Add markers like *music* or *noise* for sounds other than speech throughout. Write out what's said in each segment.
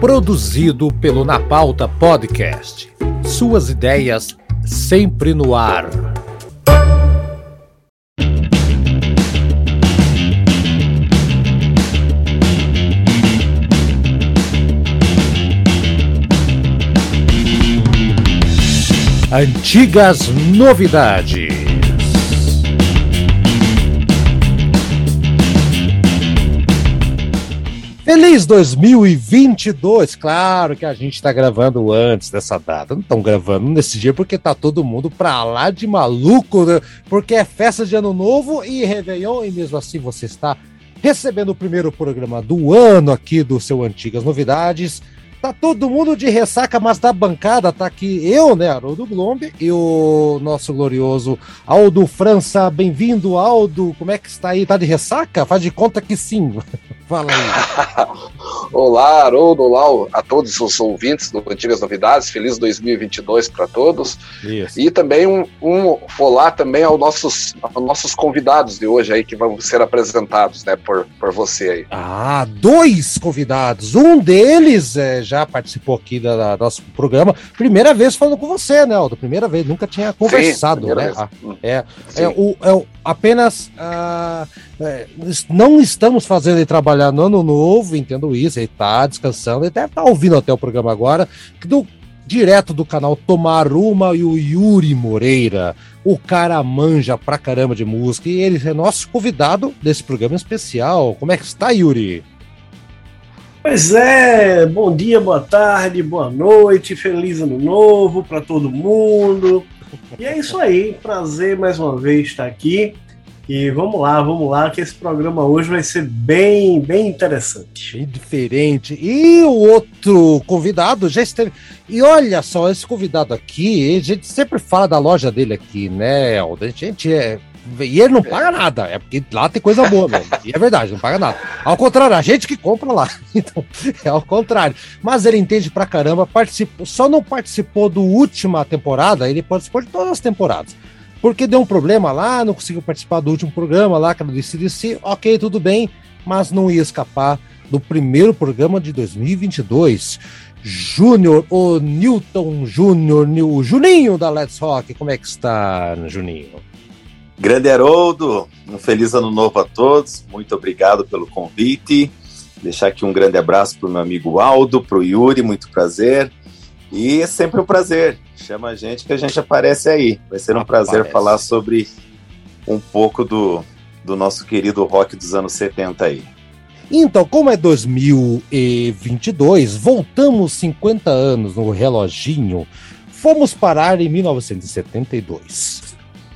Produzido pelo Na Pauta Podcast. Suas ideias sempre no ar. Antigas novidades. Feliz 2022! Claro que a gente está gravando antes dessa data. Não estão gravando nesse dia porque tá todo mundo pra lá de maluco, né? porque é festa de ano novo e Réveillon, e mesmo assim você está recebendo o primeiro programa do ano aqui do seu Antigas Novidades. Tá todo mundo de ressaca, mas da bancada tá aqui eu, né, Haroldo Glombe, e o nosso glorioso Aldo França. Bem-vindo, Aldo. Como é que está aí? Tá de ressaca? Faz de conta que sim. *laughs* Fala aí. *laughs* olá, Haroldo, olá a todos os ouvintes do Antigas Novidades. Feliz 2022 para todos. Isso. E também um, um, olá também aos nossos, aos nossos convidados de hoje aí que vão ser apresentados, né, por, por você aí. Ah, dois convidados. Um deles é já participou aqui do nosso programa. Primeira vez falando com você, né, Aldo? Primeira vez, nunca tinha conversado, Sim, né? Ah, é, é, o, é o, apenas ah, é, não estamos fazendo ele trabalhar no ano novo, entendo isso, ele tá descansando, ele deve estar tá ouvindo até o programa agora, do, direto do canal Tomar Uma e o Yuri Moreira. O cara manja pra caramba de música e ele é nosso convidado desse programa especial. Como é que está, Yuri? Pois é, bom dia, boa tarde, boa noite, feliz ano novo para todo mundo. E é isso aí, prazer mais uma vez estar aqui. E vamos lá, vamos lá, que esse programa hoje vai ser bem, bem interessante. Bem diferente. E o outro convidado já esteve. E olha só, esse convidado aqui, a gente sempre fala da loja dele aqui, né, A gente é e ele não paga nada, é porque lá tem coisa boa mesmo. E é verdade, não paga nada. Ao contrário, a gente que compra lá. *laughs* Então, é ao contrário. Mas ele entende pra caramba, participou, só não participou do última temporada, ele participou de todas as temporadas. Porque deu um problema lá, não conseguiu participar do último programa lá, que era do CDC. Ok, tudo bem, mas não ia escapar do primeiro programa de 2022. Júnior, o Newton Júnior, o Juninho da Let's Rock. Como é que está, Juninho? Grande Haroldo, um feliz ano novo a todos. Muito obrigado pelo convite. Deixar aqui um grande abraço para o meu amigo Aldo, para o Yuri, muito prazer. E é sempre um prazer. Chama a gente que a gente aparece aí. Vai ser um Aparece. prazer falar sobre um pouco do, do nosso querido rock dos anos 70 aí. Então, como é 2022, voltamos 50 anos no reloginho, fomos parar em 1972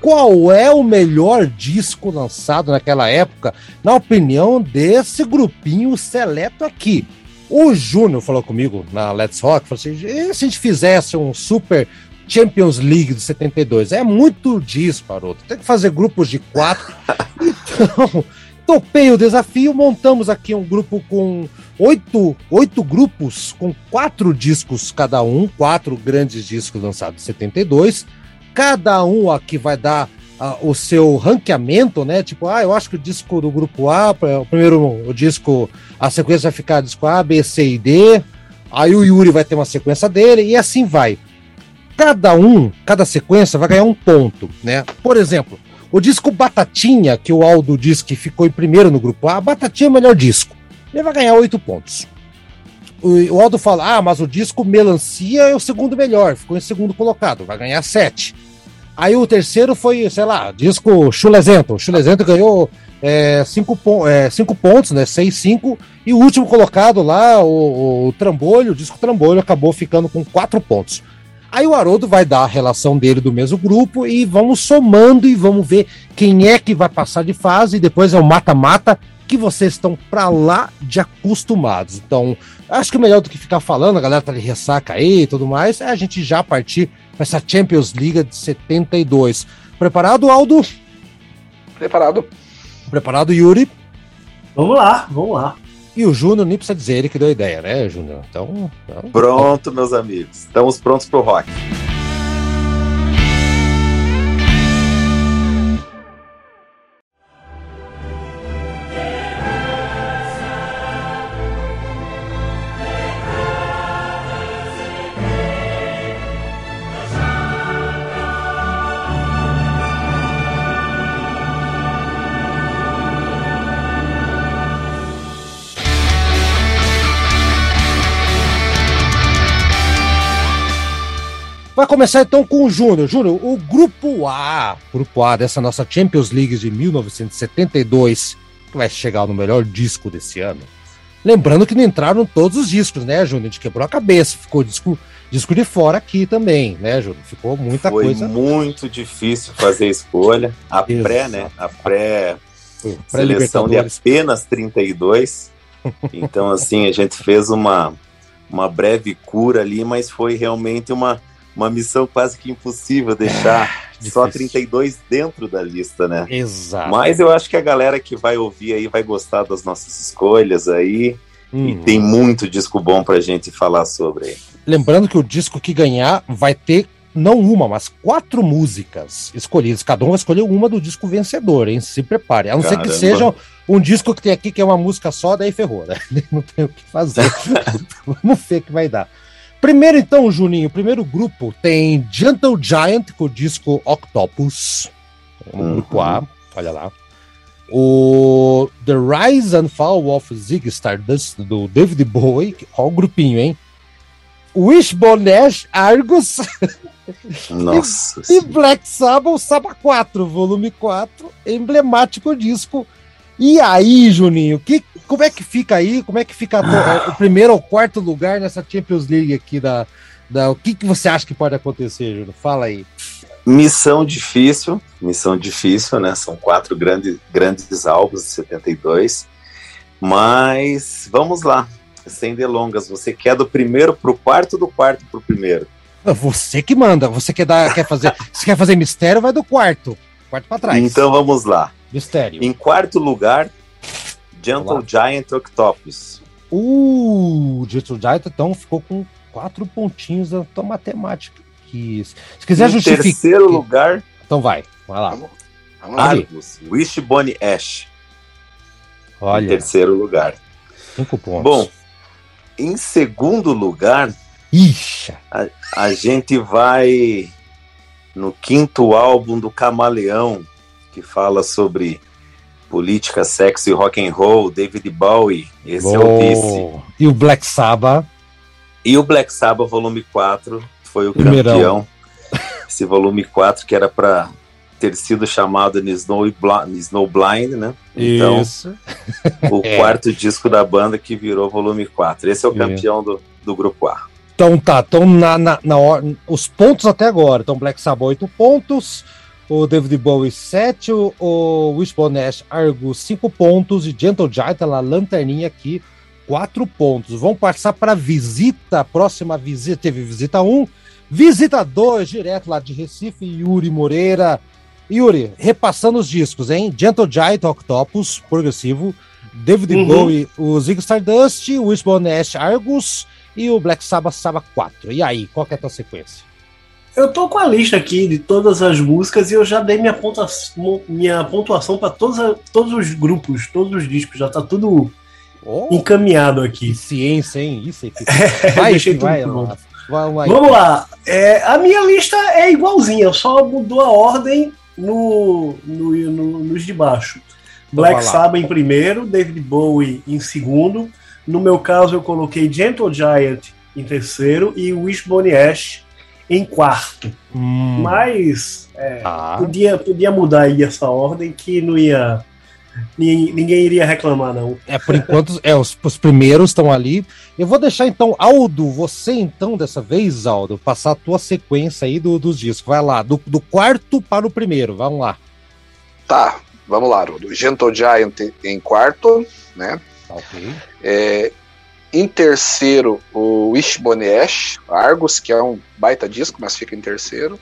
qual é o melhor disco lançado naquela época, na opinião desse grupinho seleto aqui. O Júnior falou comigo na Let's Rock, falou assim, e se a gente fizesse um super Champions League de 72? É muito disco, Paroto. Tem que fazer grupos de quatro. *laughs* então, topei o desafio, montamos aqui um grupo com oito, oito grupos, com quatro discos cada um, quatro grandes discos lançados em 72 cada um aqui vai dar uh, o seu ranqueamento, né? Tipo, ah, eu acho que o disco do grupo A, o primeiro o disco, a sequência vai ficar disco A, B, C e D. Aí o Yuri vai ter uma sequência dele e assim vai. Cada um, cada sequência vai ganhar um ponto, né? Por exemplo, o disco Batatinha, que o Aldo disse que ficou em primeiro no grupo A, Batatinha é o melhor disco. Ele vai ganhar oito pontos. O, Aldo fala: ah, mas o disco Melancia é o segundo melhor, ficou em segundo colocado, vai ganhar sete. Aí o terceiro foi, sei lá, disco Chulezento. O Chulezento ganhou é, cinco, é, cinco pontos, né? Seis, cinco. E o último colocado lá, o, o Trambolho, o disco Trambolho, acabou ficando com quatro pontos. Aí o Haroldo vai dar a relação dele do mesmo grupo e vamos somando e vamos ver quem é que vai passar de fase. E depois é o mata-mata que vocês estão pra lá de acostumados. Então, acho que melhor do que ficar falando, a galera tá de ressaca aí e tudo mais, é a gente já partir essa Champions League de 72. Preparado, Aldo? Preparado. Preparado, Yuri? Vamos lá, vamos lá. E o Júnior nem precisa dizer ele que deu a ideia, né, Júnior? Então, então. Pronto, meus amigos. Estamos prontos pro rock. Vai começar então com o Júnior. Júnior, o grupo A, grupo A dessa nossa Champions League de 1972, que vai chegar no melhor disco desse ano. Lembrando que não entraram todos os discos, né, Júnior? A gente quebrou a cabeça, ficou disco, disco de fora aqui também, né, Júnior? Ficou muita Foi coisa. Foi muito difícil fazer a escolha. A *laughs* pré, né? A pré, pré seleção de apenas 32. *laughs* Então, assim, a gente fez uma, uma breve cura ali, mas foi realmente uma uma missão quase que impossível deixar é, só 32 dentro da lista, né? Exato. Mas eu acho que a galera que vai ouvir aí vai gostar das nossas escolhas aí. Hum. E tem muito disco bom pra gente falar sobre aí. Lembrando que o disco que ganhar vai ter não uma, mas quatro músicas escolhidas. Cada um vai escolher uma do disco vencedor, hein? Se prepare. A não Caramba. ser que seja um disco que tem aqui que é uma música só, daí ferrou, né? *laughs* Não tem o que fazer. *laughs* Vamos ver o que vai dar. Primeiro, então, Juninho, o primeiro grupo tem Gentle Giant com o disco Octopus. uhum. grupo A, olha lá. O The Rise and Fall of Zig Stardust, do David Bowie. Olha o grupinho, hein? Wishbone Ash, Argus. *laughs* Nossa. e, e Black Sabbath, Sabbath 4, volume 4, emblemático disco. E aí, Juninho, que como é que fica aí? Como é que fica ah. o primeiro ou quarto lugar nessa Champions League aqui da. da o que, que você acha que pode acontecer, Júlio? Fala aí. Missão difícil, missão difícil, né? São quatro grandes, grandes álbuns de 72. Mas vamos lá, sem delongas. Você quer do primeiro pro quarto, do quarto pro primeiro? Você que manda. Você quer dar, quer fazer, *laughs* você quer fazer mistério, vai do quarto, quarto para trás. Então vamos lá. Mistério. Em quarto lugar, Gentle Giant Octopus. Uh, Gentle Giant então ficou com quatro pontinhos da tua matemática. Que, se quiser justificar. Em terceiro lugar. Então vai, vai lá. Argus, Wishbone Ash. Olha. Em terceiro lugar. Cinco pontos. Bom, em segundo lugar. Ixa. A, a gente vai no quinto álbum do Camaleão, que fala sobre política, sexo e rock and roll, David Bowie, esse oh. é o vice. E o Black Sabbath? E o Black Sabbath volume 4 foi o Primeirão. campeão. Esse volume 4 que era para ter sido chamado Snow, Snow Blind, né? Então, Isso. o *laughs* é. quarto disco da banda que virou volume 4. Esse é o campeão do, do grupo A. Então tá, então na, na, na, os pontos até agora. Então Black Sabbath 8 pontos, o David Bowie 7, o, o Wishbone Ash Argo 5 pontos e Gentle Giant, a lanterninha aqui, 4 pontos. Vamos passar para visita, próxima visita, teve visita 1, visita 2, direto lá de Recife, Yuri Moreira. Yuri, repassando os discos, hein? Gentle Giant Octopus, progressivo, David uhum. Bowie, o Zig Stardust, Wishbone Ash Argus e o Black Sabbath Sabbath 4. E aí, qual que é a tua sequência? Eu tô com a lista aqui de todas as músicas e eu já dei minha pontuação, minha pontuação para todos, todos os grupos, todos os discos, já tá tudo oh, encaminhado aqui. Ciência, hein? Isso aí. *laughs* É, vai, vai, vai, vai, Vamos lá. É, a minha lista é igualzinha, só mudou a ordem no, no, no nos de baixo. Então Black Sabbath em primeiro, David Bowie em segundo. No meu caso, eu coloquei Gentle Giant em terceiro e Wishbone Ash em quarto. Hum. Mas é, ah. podia, podia mudar aí essa ordem que não ia. Ninguém iria reclamar, não. É, por enquanto, é, os, os primeiros estão ali. Eu vou deixar então, Aldo, você então, dessa vez, Aldo, passar a tua sequência aí do, dos discos. Vai lá, do, do quarto para o primeiro, vamos lá. Tá, vamos lá. O Gentle Giant em quarto, né? Ok. É, em terceiro, o Wishbone Ash, Argus, que é um baita disco, mas fica em terceiro.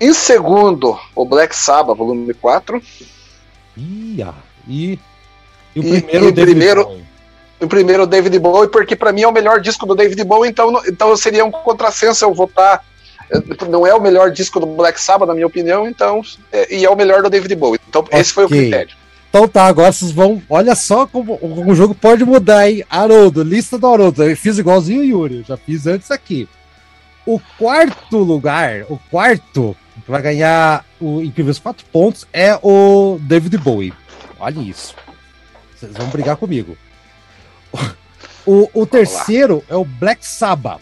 Em segundo, o Black Sabbath, volume 4. Ia. E, e o primeiro, e, primeiro o primeiro David Bowie, porque para mim é o melhor disco do David Bowie, então, então seria um contrassenso eu votar. Não é o melhor disco do Black Sabbath, na minha opinião, então. É, e é o melhor do David Bowie. Então, okay. esse foi o critério. Então tá, agora vocês vão. Olha só como, o jogo pode mudar, hein? Haroldo, lista do Haroldo. Eu fiz igualzinho o Yuri, já fiz antes aqui. O quarto lugar, o quarto, que vai ganhar o incríveis quatro pontos, é o David Bowie. Olha isso. Vocês vão brigar comigo. O, o terceiro é o Black Sabbath.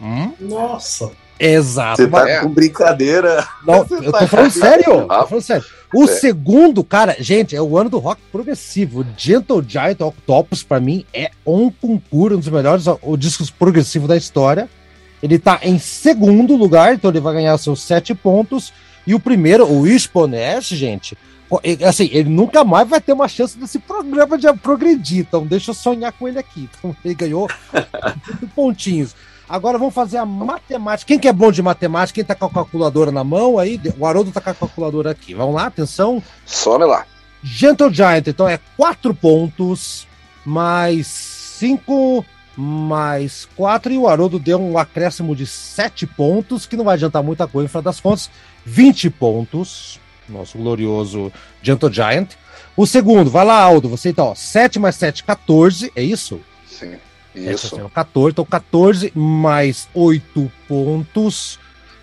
Hum? Nossa. Exato. Você tá é. com brincadeira. Não, *laughs* eu tô falando sério. Tô falando sério. O é. segundo, cara, gente, é o ano do rock progressivo. Gentle Giant Octopus, pra mim, é um concurso, um dos melhores discos progressivos da história. Ele tá em segundo lugar, então ele vai ganhar seus sete pontos. E o primeiro, o Wishbone gente, assim, ele nunca mais vai ter uma chance desse programa de progredir. Então deixa eu sonhar com ele aqui. *laughs* Então ele ganhou *laughs* pontinhos. Agora vamos fazer a matemática. Quem que é bom de matemática? Quem tá com a calculadora na mão aí? O Haroldo tá com a calculadora aqui. Vamos lá, atenção. Some lá. Gentle Giant, então é 4 pontos, mais 5, mais 4. E o Haroldo deu um acréscimo de 7 pontos, que não vai adiantar muita coisa, no final das contas. 20 pontos. Nosso glorioso Gentle Giant. O segundo, vai lá, Aldo. Você então, ó, 7 mais 7, 14, é isso? Sim. Isso. Assim, 14, então 14 mais 8 pontos.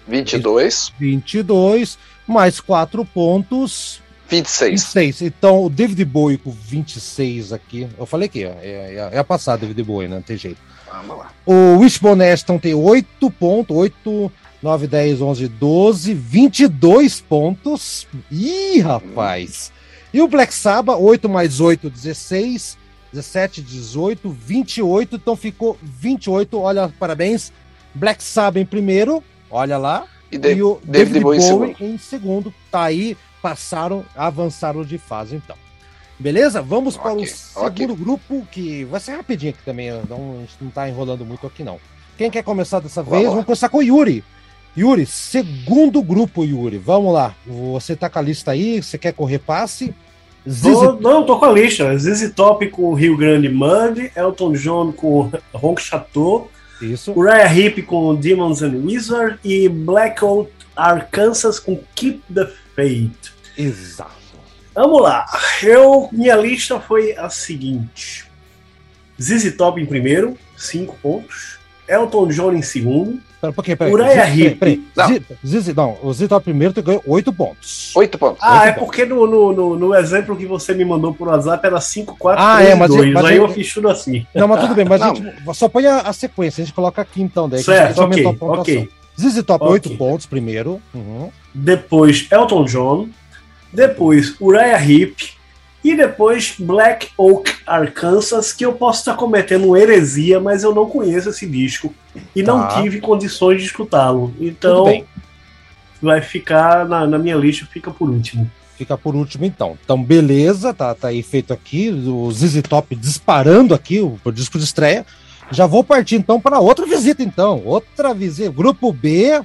22. 22, mais 4 pontos. 26. 26. Então, o David Bowie com 26 aqui. Eu falei que é, é, é a passada, David Bowie, né? Não tem jeito. Vamos lá. O Wishbone Aston tem 8 pontos. 8, 9, 10, 11, 12, 22 pontos. Ih, rapaz! Hum. E o Black Sabbath, 8 mais 8, 16. 17, 18, 28, então ficou 28. Olha, parabéns. Black Sabbath em primeiro, olha lá. E, de, e o David, David Bowie, Bowie em, segundo. Tá aí, passaram, avançaram de fase então. Beleza? Vamos okay, para o segundo okay. grupo, que vai ser rapidinho aqui também. Não, a gente não tá enrolando muito aqui, não. Quem quer começar dessa vez? Vamos começar com o Yuri. Yuri, segundo grupo, Yuri. Vamos lá. Você tá com a lista aí, você quer correr passe? Tô, não, tô com a lista. ZZ Top com Rio Grande Mud, Elton John com *laughs* Ronk Chateau, Isso. Uriah Heep com Demons and Wizard e Blackout Arkansas com Keep the Faith. Exato. Vamos lá. Eu, minha lista foi a seguinte: ZZ Top em primeiro, 5 pontos. Elton John em segundo. Pera um pouquinho, peraí. Uriah Heep. Não. não, o Zito primeiro ganhou 8 pontos. 8 pontos. Ah, 8 é pontos. porque no, no, no, exemplo que você me mandou por WhatsApp era 5, 4, ah, 3, é, mas 2. Mas aí eu fiz tudo assim. Não, mas tudo bem, mas a gente só põe a, a, sequência, a gente coloca aqui então. Daí certo, a gente ok, ok. ZZ Top, okay. 8 pontos primeiro. Uhum. Depois Elton John. Depois Uriah Heep e depois Black Oak, Arkansas, que eu posso estar cometendo heresia, mas eu não conheço esse disco e tá. não tive condições de escutá-lo. Então, vai ficar na, na, minha lista, fica por último. Fica por último, então. Então, beleza, tá, tá aí feito aqui, o ZZ Top disparando aqui, o, o disco de estreia. Já vou partir então para outra visita, então. Outra visita. Grupo B.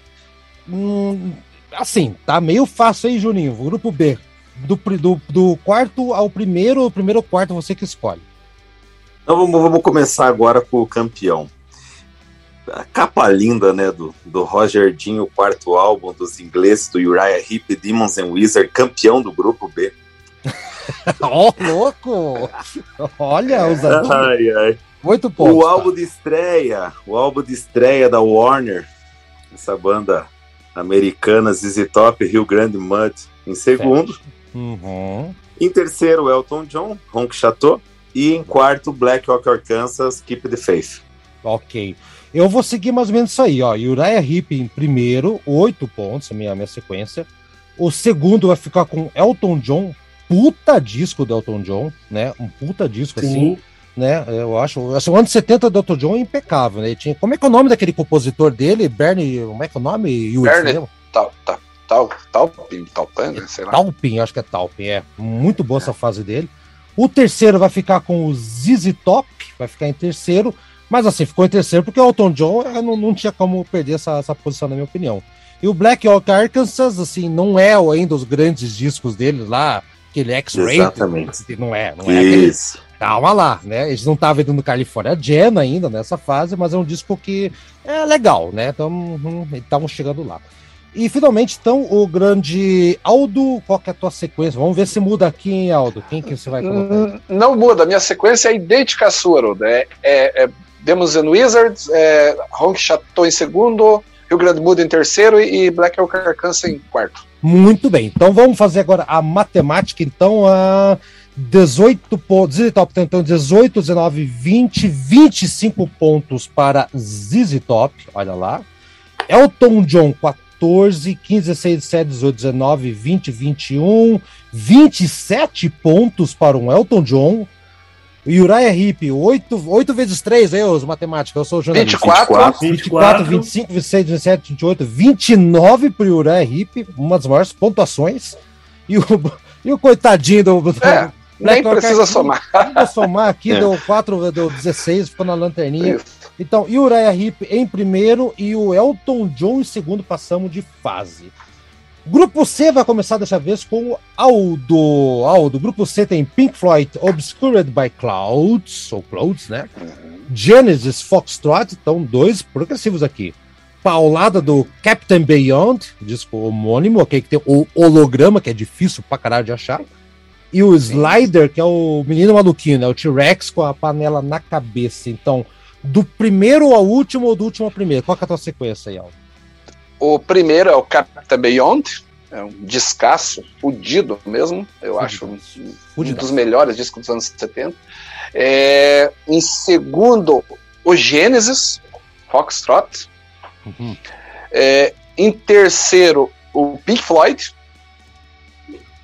Hum, assim, tá meio fácil aí, Juninho. Grupo B do, do, do quarto ao primeiro, o primeiro quarto você que escolhe. Então vamos, vamos começar agora com o campeão. A capa linda, né, do, do Roger Dean, o quarto álbum dos ingleses, do Uriah Heep, Demons and Wizard, campeão do grupo B. *laughs* Ó, oh, louco! Olha, os ai, ai. Oito pontos. O álbum de estreia, o álbum de estreia da Warner, essa banda americana, ZZ Top, Rio Grande Mud, em segundo. Certo. Uhum. Em terceiro, Elton John, Ronk Chateau. E em quarto, Black Hawk Arkansas, Keep the Faith. Ok. Eu vou seguir mais ou menos isso aí, ó. Uriah Heep em primeiro, oito pontos, a minha, minha sequência. O segundo vai ficar com Elton John, puta disco do Elton John, né? Um puta disco Sim. assim, né? Eu acho. Assim, o ano 70 do Elton John é impecável, né? tinha, como é que é o nome daquele compositor dele? Bernie. Como é que é o nome? Bernie. Tá, tá. Tal, Talpin, Talpan, né? sei lá. Talpin, acho que é Talpin, é. Muito boa é. essa fase dele. O terceiro vai ficar com o ZZ Top, vai ficar em terceiro. Mas assim, ficou em terceiro porque o Elton John não, não tinha como perder essa, essa posição, na minha opinião. E o Black Hawk Arkansas, assim, não é ainda os grandes discos dele lá, aquele X-Ray. Exatamente. Não é, não é Isso. Aquele... Calma lá, né? Eles não estavam indo no California Jam ainda nessa fase, mas é um disco que é legal, né? Então, estavam chegando lá. E finalmente, então, o grande Aldo, qual que é a tua sequência? Vamos ver se muda aqui, hein, Aldo? Quem que você vai colocar? Hum, não muda, a minha sequência é idêntica à sua, Aldo. É, é, é Demons and Wizards, é, Honk Chateau em segundo, Rio Grande Muda em terceiro e Black Oak Arkansas em quarto. Muito bem, então vamos fazer agora a matemática, então, a 18 pontos. ZZ Top tem então 18, 19, 20, 25 pontos para ZZ Top. Olha lá. Elton John, 14, 15, 16, 17, 18, 19, 20, 21, 27 pontos para um Elton John. E Uriah Heep, 8, 8 vezes 3, aí, os matemáticos, eu sou jornalista. 24, 24, 24 25, 26, 27, 28, 29 para o Uriah Heep, uma das maiores pontuações. E o, *laughs* e o coitadinho do. É, nem precisa somar. Vou somar aqui, *laughs* é. deu 4, deu 16, ficou na lanterninha. Isso. Então, e o Uriah Heep em primeiro e o Elton John em segundo, passamos de fase. Grupo C vai começar dessa vez com o Aldo. Aldo, grupo C tem Pink Floyd, Obscured by Clouds, ou Clouds, né? Genesis, Foxtrot, então dois progressivos aqui. Paulada do Captain Beyond, disco homônimo, ok, que tem o holograma, que é difícil pra caralho de achar. E o Slider, que é o menino maluquinho, né? O T-Rex com a panela na cabeça. Então, do primeiro ao último ou do último ao primeiro? Qual que é a tua sequência aí, Aldo? O primeiro é o Captain Beyond, é um descasso, fudido mesmo, eu fudido. acho um, um, dos melhores discos dos anos 70. É, em segundo, o Genesis, Foxtrot. Uhum. É, em terceiro, o Pink Floyd,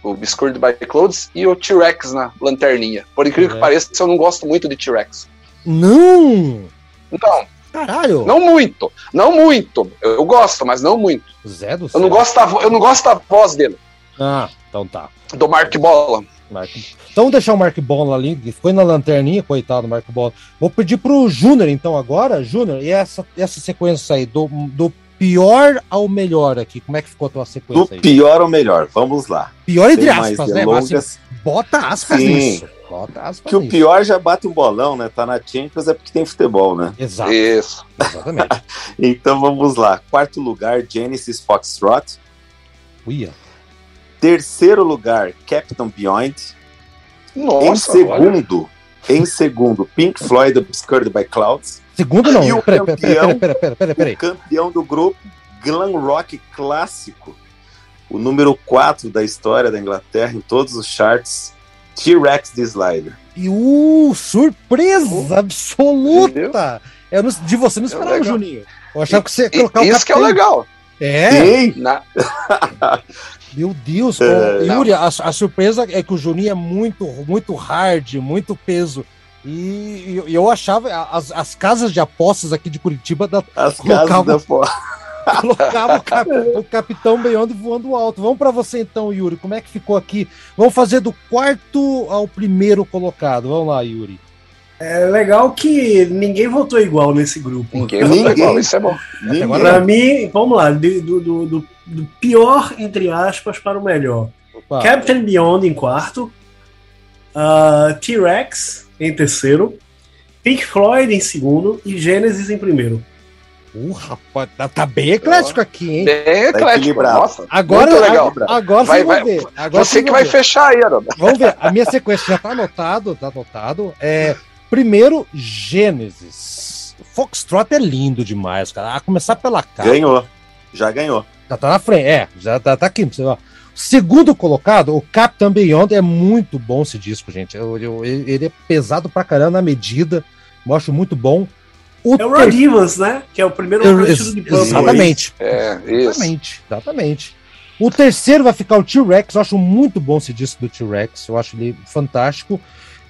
o Obscured by Clothes, e o T-Rex na lanterninha. Por incrível é. que pareça, eu não gosto muito de T-Rex. Não! Não, Caralho! Não muito, não muito. Eu gosto, mas não muito. Zé do céu. Eu não gosto da, eu não gosto da voz dele. Ah, então tá. Do Mark Bola. Mark... Então deixar o Mark Bola ali, que foi na lanterninha, coitado do Mark Bola. Vou pedir pro Júnior, então, agora, Júnior, e essa, essa sequência aí, do, do pior ao melhor aqui, como é que ficou a tua sequência do aí? pior ao melhor, vamos lá. Pior entre Sem aspas, né? Mas, assim, bota aspas Sim. nisso. Que o pior já bate um bolão, né? Tá na Champions é porque tem futebol, né? Exato. Isso. Exatamente. *laughs* então vamos lá. Quarto lugar, Genesis Foxtrot. Uia. Terceiro lugar, Captain Beyond. Nossa, em segundo, olha. em segundo, Pink Floyd Obscured by Clouds. Segundo não. E o pera, campeão, pera, pera, pera, pera, O campeão do grupo, glam rock clássico. O número 4 da história da Inglaterra em todos os charts, T-Rex de Slider. E uh, surpresa uh, absoluta! Eu não, de você não esperava, é Juninho. Eu achava que você ia colocar o Isso que é legal. É? Na... *laughs* Meu Deus, é, Yuri, a, a, surpresa é que o Juninho é muito, muito hard, muito peso. E, e eu achava, as, as casas de apostas aqui de Curitiba da, as casas de apostas *laughs* colocava o, cap, o Capitão Beyond voando alto. Vamos para você então, Yuri. Como é que ficou aqui? Vamos fazer do quarto ao primeiro colocado. Vamos lá, Yuri. É legal que ninguém votou igual nesse grupo. Ninguém, ninguém. votou igual, isso é bom. Para mim, vamos lá, do, do, do, do, pior, entre aspas, para o melhor. Opa. Captain Beyond em quarto, uh, T-Rex em terceiro, Pink Floyd em segundo e Genesis em primeiro. Uh, rapaz, tá, tá bem eclético aqui, hein? Bem tá eclético. Tá Nossa, agora, muito legal. Agora vai, vai, ver. Agora você que vai ver. fechar aí, Arana. Vamos ver. A minha sequência já tá anotado, tá anotado. É, primeiro, Gênesis. Foxtrot é lindo demais, cara. A começar pela cara. Ganhou. Já ganhou. Já tá na frente. É, já tá, tá aqui. Você Segundo colocado, o Captain Beyond é muito bom esse disco, gente. Eu, eu, ele é pesado pra caramba na medida. Mostro muito bom. O é o Rod Evans, né? Que é o primeiro eu, ex de Exatamente. É, exatamente, exatamente. O terceiro vai ficar o T-Rex. Eu acho muito bom esse disco do T-Rex. Eu acho ele fantástico.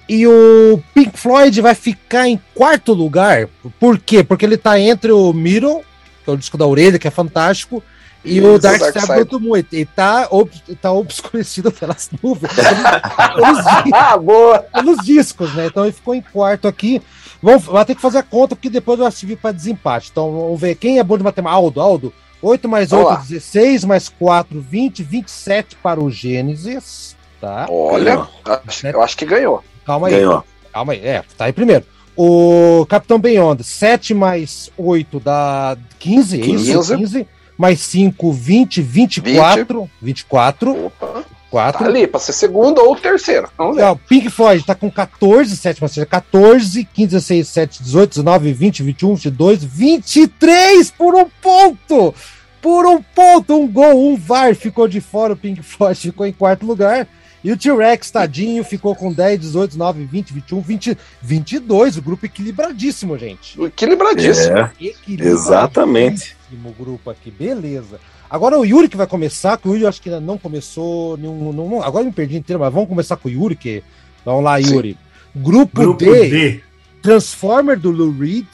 E o Pink Floyd vai ficar em quarto lugar. Por quê? Porque ele tá entre o Middle, que é o disco da orelha, que é fantástico, e, o Dark, Dark Side muito muito. E tá, ob, tá obscurecido *laughs* pelas nuvens. pelos, *laughs* Boa. pelos discos, né? Então ele ficou em quarto aqui. Vamos, vai ter que fazer a conta, porque depois vai servir para desempate. Então vamos ver quem é bom de matemática. Aldo, Aldo. 8 mais 8, Olá. 16, mais 4, 20, 27 para o Gênesis. Tá? Olha, acho, eu acho que ganhou. Calma aí. Ganhou. Calma aí. É, tá aí primeiro. O Capitão Beyond, 7 mais 8 dá 15, 15. é isso? 15. Mais 5, 20, 24. 20. 24. Opa. 4. Tá ali, pra ser segundo ou terceiro. Vamos ver. É, o Pink Floyd tá com 14, sétima seja 14, 15, 16, 17, 18, 19, 20, 21, 22, 23 por um ponto! Por um ponto, um gol, um VAR ficou de fora, o Pink Floyd ficou em quarto lugar. E o T-Rex, tadinho, ficou com 10, 18, 9, 20, 21, 20, 22. O grupo equilibradíssimo, gente. Equilibradíssimo. É, exatamente. O grupo aqui, beleza. Agora o Yuri que vai começar, que o Yuri acho que ainda não começou nenhum. Não, agora eu me perdi inteiro, mas vamos começar com o Yuri, que. Vamos lá, Yuri. Grupo, grupo D, D, Transformer do Lou Reed,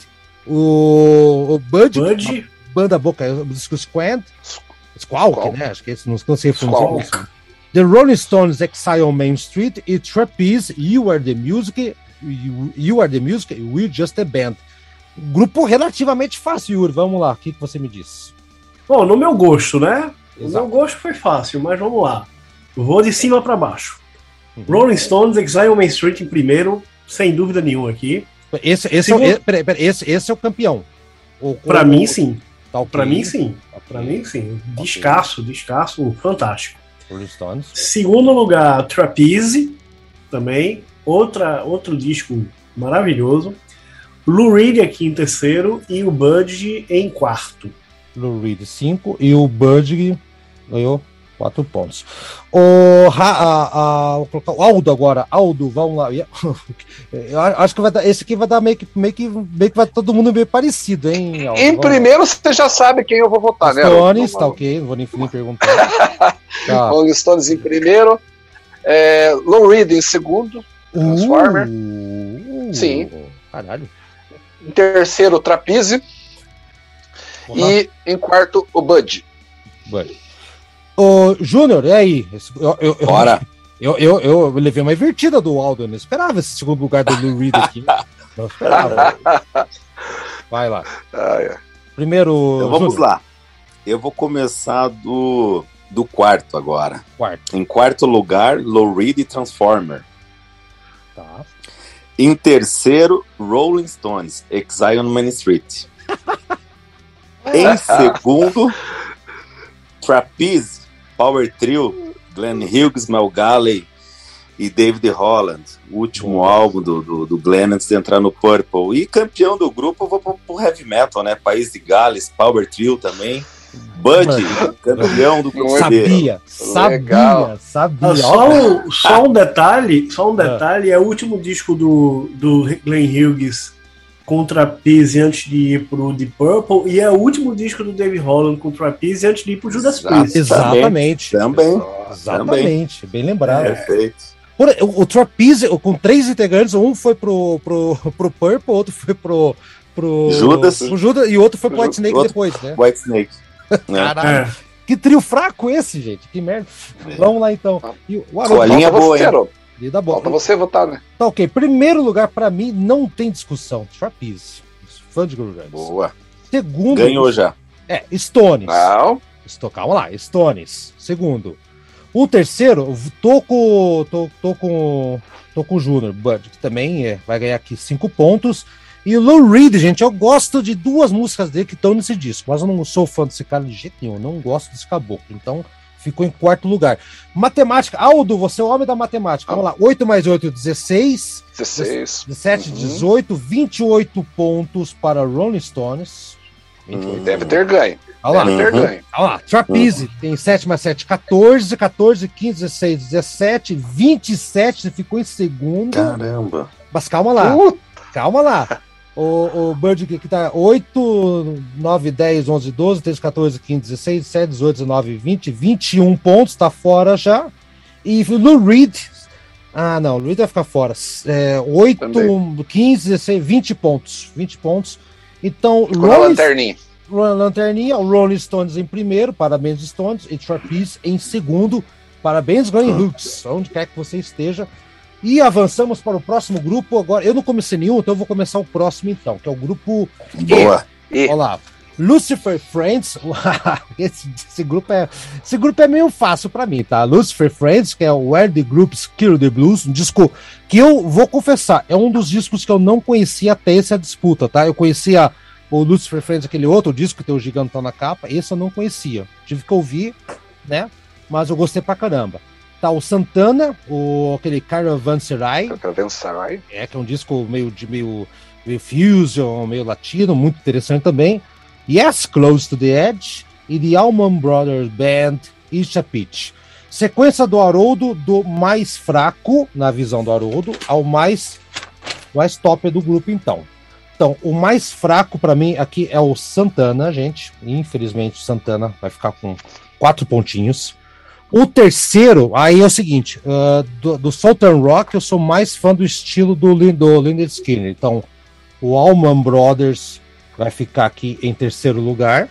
o, o Bud, Bud. banda boca, o Squad, Squawk, Squawk, né? Acho que esse não, não sei pronunciar isso. The Rolling Stones Exile on Main Street e Trapeze You Are the Music, You, you Are the Music, We're Just a Band. Grupo relativamente fácil, Yuri. Vamos lá, o que, que você me diz? Bom, no meu gosto, né? Exato. O meu gosto foi fácil, mas vamos lá. vou de cima para baixo. Uhum. Rolling Stones, Exile on Main Street em primeiro, sem dúvida nenhuma aqui. Esse, esse, Segundo... é, o, pera, pera, esse, esse é o campeão. Para mim, sim. Tá. Para mim, sim. Okay. Para mim, sim. Descasso, descasso, fantástico. Segundo lugar, Trapeze, também. Outra, outro disco maravilhoso. Lou Reed aqui em terceiro e o Budge em quarto. Lou Reed 5 e o Budge ganhou Quatro pontos. O, a, a, vou colocar o Aldo agora. Aldo, vamos lá. *laughs* Eu acho que vai dar, esse aqui vai dar meio que, meio que, meio que vai todo mundo meio parecido, hein? Aldo? Em primeiro, você já sabe quem eu vou votar, né? Stones, tá ok, não vou *laughs* nem, nem perguntar. tá. Rolling Stones em primeiro. É, Low Reed em segundo. Transformer. Uh, Sim. Caralho. Em terceiro, Trapeze. E em quarto, o Bud. Bud. Ô, Júnior, e aí? Eu, eu, Bora. Eu, eu, eu, levei uma invertida do Aldo, eu não esperava esse segundo lugar do Lou Reed aqui. *laughs* Não esperava. Vai lá. É. Primeiro. Então, vamos Júnior. lá. Eu vou começar do, do quarto agora. Quarto. Em quarto lugar, Lou Reed e Transformer. Tá. Em terceiro, Rolling Stones, Exile on Main Street. *laughs* em segundo, Trapeze, Power Trio, Glenn Hughes, Mel Galley e David Holland, o último álbum do, do, do, Glenn antes de entrar no Purple. E campeão do grupo, eu vou pro, pro Heavy Metal, né? País de Gales, Power Trio também. Buddy, campeão do grupo Sabia, sabia, sabia. Ah, só, um, só um detalhe, só um ah. detalhe, é o último disco do, do Glenn Hughes com Trapeze antes de ir pro Deep Purple e é o último disco do David Holland com Trapeze antes de ir pro Judas Priest. Exatamente. Também. Exatamente. Bem lembrado. Perfeito. O, o Trapeze, com três integrantes, um foi pro, pro, pro Purple, outro foi pro, pro Judas. Pro Judas e outro foi pro White Snake depois, né? White Snake. Caralho. É. Que trio fraco esse, gente. Que merda. É. Vamos lá então. E o Colinha boa, hein? Vida boa. Falta você votar, né? Tá ok. Primeiro lugar, para mim, não tem discussão. Trapeze. Fã de Groove Boa. Segundo. Ganhou já. É, Stones. Não. Estou, calma lá, Stones. Segundo. O terceiro, tô com. tô, tô com. tô com o Júnior, Bud, que também é, vai ganhar aqui cinco pontos. E o Lou Reed, gente, eu gosto de duas músicas dele que estão nesse disco, mas eu não sou fã desse cara de jeito nenhum, eu não gosto desse caboclo. Então, ficou em quarto lugar. Matemática, Aldo, você é o homem da matemática. Vamos lá, 8 mais 8, 16. 16. 17, uhum. 18, 28 pontos para Rolling Stones. Uhum. Deve ter ganho. Olha lá, Deve ter uhum. ganho. Olha lá, Trapeze uhum. tem 7 mais 7, 14, 14, 15, 16, 17, 27, você ficou em segundo. Caramba. Mas calma lá, uh. calma lá. O, o Bird que tá 8, 9, 10, 11, 12, 13, 14, 15, 16, 17, 18, 19, 20, 21 pontos, tá fora já. E no Reed. Ah, não, o Reed vai ficar fora. É, 8, Também. 15, 16, 20 pontos. 20 pontos. Então, Rolling, lanterninha. Lanterninha, o Rolling Stones em primeiro, parabéns Stones, e Trapeze em segundo, parabéns Glenn Hughes, onde quer que você esteja. E avançamos para o próximo grupo. Agora, eu não comecei nenhum, então eu vou começar o próximo, então, que é o grupo Boa. E. Olha lá. Lucifer Friends, *laughs* esse, esse, grupo é esse grupo é meio fácil para mim, tá? Lucifer Friends, que é o Where the Groups Kill the Blues, um disco que eu vou confessar, é um dos discos que eu não conhecia até essa disputa, tá? Eu conhecia o Lucifer Friends, aquele outro disco que tem o gigantão na capa, esse eu não conhecia. Tive que ouvir, né? Mas eu gostei pra caramba. Tá o Santana, o, aquele Caravanserai. Caravanserai. É, que é um disco meio de meio, meio fusion, meio latino, muito interessante também. Yes, Close to the Edge. E The Allman Brothers Band, Isha Pitch. Sequência do Haroldo, do mais fraco, na visão do Haroldo, ao mais, mais top do grupo, então. Então, o mais fraco para mim aqui é o Santana, gente. Infelizmente, o Santana vai ficar com quatro pontinhos. O terceiro, aí é o seguinte: uh, do, do Southern Rock, eu sou mais fã do estilo do, do Skinner. Então, o Allman Brothers vai ficar aqui em terceiro lugar.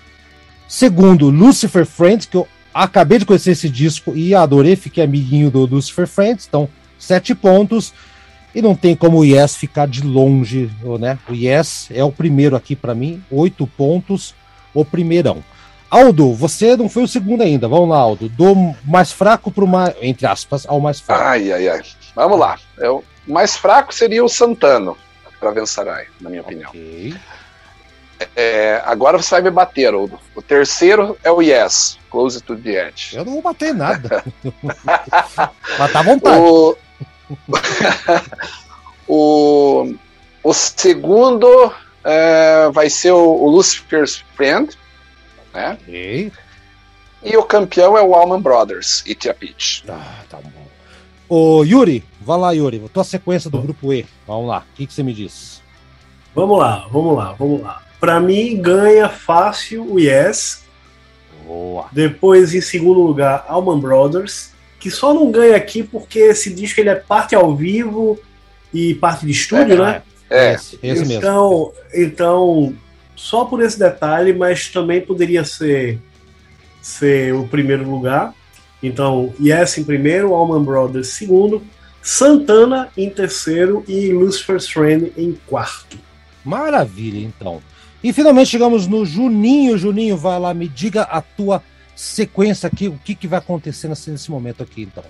Segundo, Lucifer Friends, que eu acabei de conhecer esse disco e adorei, fiquei amiguinho do Lucifer Friends. Então, sete pontos. E não tem como o Yes ficar de longe, né? O Yes é o primeiro aqui para mim, oito pontos, o primeirão. Aldo, você não foi o segundo ainda. Vamos lá, Aldo. Do mais fraco para o mais, entre aspas, ao mais fraco. Ai, ai, ai. Vamos lá. É o mais fraco seria o Santano para Vencerai, na minha opinião. Okay. É, agora você vai me bater, Aldo. O terceiro é o Yes, Close to the Edge. Eu não vou bater nada. *laughs* Mas tá à vontade. O... *laughs* o, o segundo é, vai ser o, o, Lucifer's Friend, né? E? e o campeão é o Allman Brothers, Itia Peach. Ah, tá bom. Ô, Yuri, vai lá, Yuri. Tua sequência do grupo E. Vamos lá. O que, que você me diz? Vamos lá, vamos lá, vamos lá. Para mim, ganha fácil o Yes. Boa. Depois, em segundo lugar, Allman Brothers que só não ganha aqui porque esse disco ele é parte ao vivo e parte de estúdio, é, né? É, esse, esse então, mesmo. então, só por esse detalhe, mas também poderia ser, ser o primeiro lugar. Então, Yes em primeiro, Allman Brothers em segundo, Santana em terceiro e Lucifer's Friend em quarto. Maravilha, então. E finalmente chegamos no Juninho. Juninho, vai lá, me diga a tua sequência aqui, o que, que vai acontecer nesse, nesse momento aqui, então?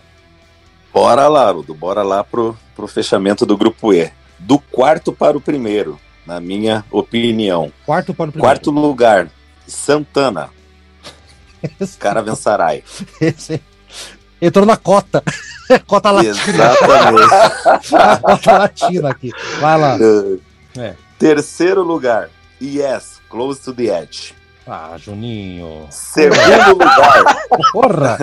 Bora lá, Rudo, bora lá pro, pro fechamento do grupo E. Do quarto para o primeiro, na minha opinião. Quarto para o primeiro. Quarto lugar, Santana. Cara Vensarai. *laughs* Esse entrou na cota. *laughs* cota latina. Exatamente. *laughs* cota latina aqui. Vai lá. É. Terceiro lugar, Yes, Close to the Edge. Ah, Juninho. Segundo lugar. Porra!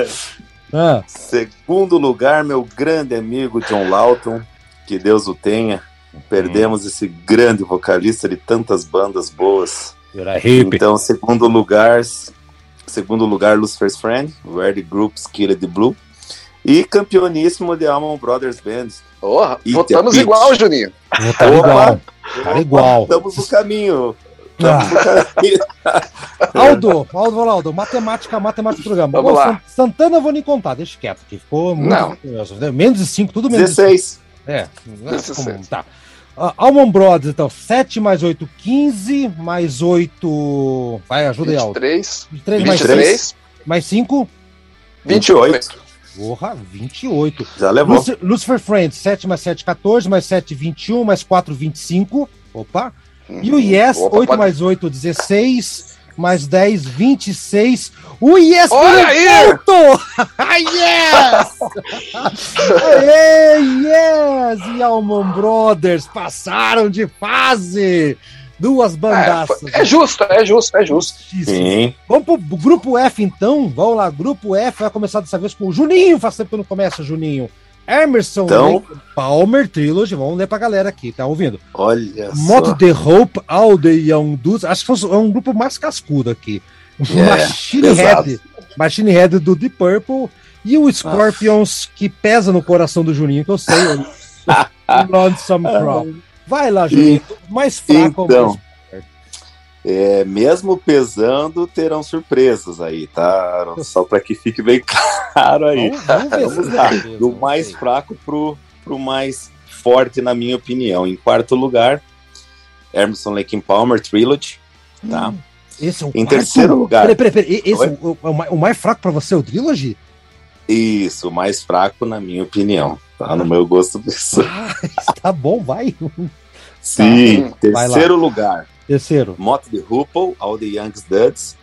Ah. Segundo lugar, meu grande amigo John Lawton, que Deus o tenha. Perdemos hum. esse grande vocalista de tantas bandas boas. Então, segundo lugar, segundo lugar, Lucifer's Friend, Where the Groups Killed Blue. E campeoníssimo de Alman Brothers Band. Porra, votamos igual, Juninho. Votamos igual. Cara igual. Estamos no caminho. Ah. *laughs* Aldo, Aldo, Aldo, matemática, matemática do programa. Vamos lá. Santana eu vou nem contar, deixa quieto, que ficou muito Não. curioso. Né? Menos de 5, tudo menos 16. De é, 16. tá. Uh, Almond Brothers, então, 7 mais 8, 15, mais 8. Vai, ajuda aí, Aldo. 23. 23 mais 3. Mais 5. 28. Porra, 28. Já levou. Lucifer, Lucifer Friends, 7 mais 7, 14, mais 7, 21, mais 4, 25. Opa. E o Yes, Opa, 8 pode... mais 8, 16. Mais 10, 26. O Yes Olha aí! *laughs* yes! Aê, yes! E Almond Brothers passaram de fase! Duas bandaças. É, é justo, é justo, é justo. Sim. Vamos pro grupo F então. Vamos lá, grupo F vai começar dessa vez com o Juninho. Faz tempo que não começa, Juninho. Emerson então, Palmer Trilogy, vamos ler pra galera aqui, tá ouvindo? Olha Moto The Hope, All the Young Dudes, acho que é um grupo mais cascudo aqui. É, Machine Head, Machine Head do Deep Purple e o Scorpions, que pesa no coração do Juninho, que eu sei. Lonesome *laughs* Crow. Vai lá, Juninho, mais fraco então, é, mesmo pesando, terão surpresas aí, tá? Só para que fique bem *laughs* claro aí. Vamos, vamos lá, do mais fraco pro, pro mais forte, na minha opinião. Em quarto lugar, Emerson Lake Palmer Trilogy, tá? Hum, esse é o em quarto? terceiro lugar. Peraí, peraí, peraí. Esse é o, o, mais fraco para você, é o Trilogy? Isso, o mais fraco, na minha opinião. Tá no meu gosto pessoal. Ah, *laughs* tá bom, vai. Sim, tá, terceiro lugar. Terceiro. Moto de Hoople, All the Young Duds.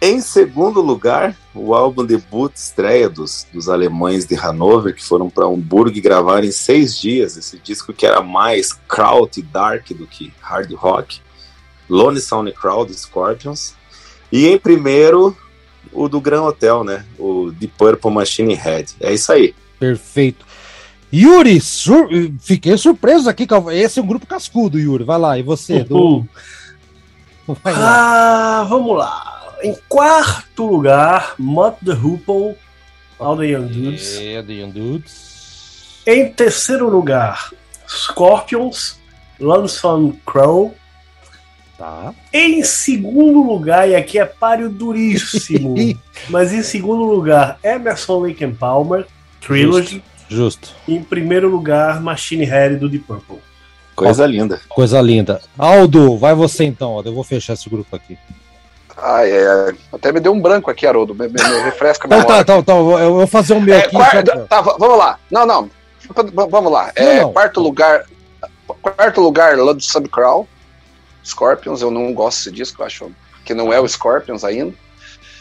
Em segundo lugar, o álbum debut estreia dos, dos alemães de Hanover, que foram para Hamburgo gravar em seis dias esse disco que era mais kraut e dark do que hard rock. Lone Sound Crowd Scorpions. E em primeiro, o do Gran Hotel, né? O Deep Purple Machine Head. É isso aí. Perfeito. Yuri, sur... fiquei surpreso aqui. Esse é um grupo cascudo, Yuri. Vai lá, e você? Do... Vai lá. Ah, vamos lá. Em quarto lugar, Mott the Hoople, All the Young Dudes. É, The Young Dudes. Em terceiro lugar, Scorpions, Lonesome Crow. Tá. Em segundo lugar, e aqui é páreo duríssimo, *laughs* mas em segundo lugar, Emerson Lake and Palmer, Trilogy. Justo. Justo. Em primeiro lugar, Machine Head do Deep Purple. Coisa linda. Coisa linda. Aldo, vai você então, Aldo. Eu vou fechar esse grupo aqui. Ah, é. Até me deu um branco aqui, Haroldo. Me, me, me refresca a memória. Então, tá, então, então, eu vou fazer o meu é, aqui. Tá, vamos lá. Não, não. Vamos lá. É, não, não. Quarto lugar. Quarto lugar, Love Subcrawl. Scorpions, eu não gosto desse disco, eu acho que não é o Scorpions ainda.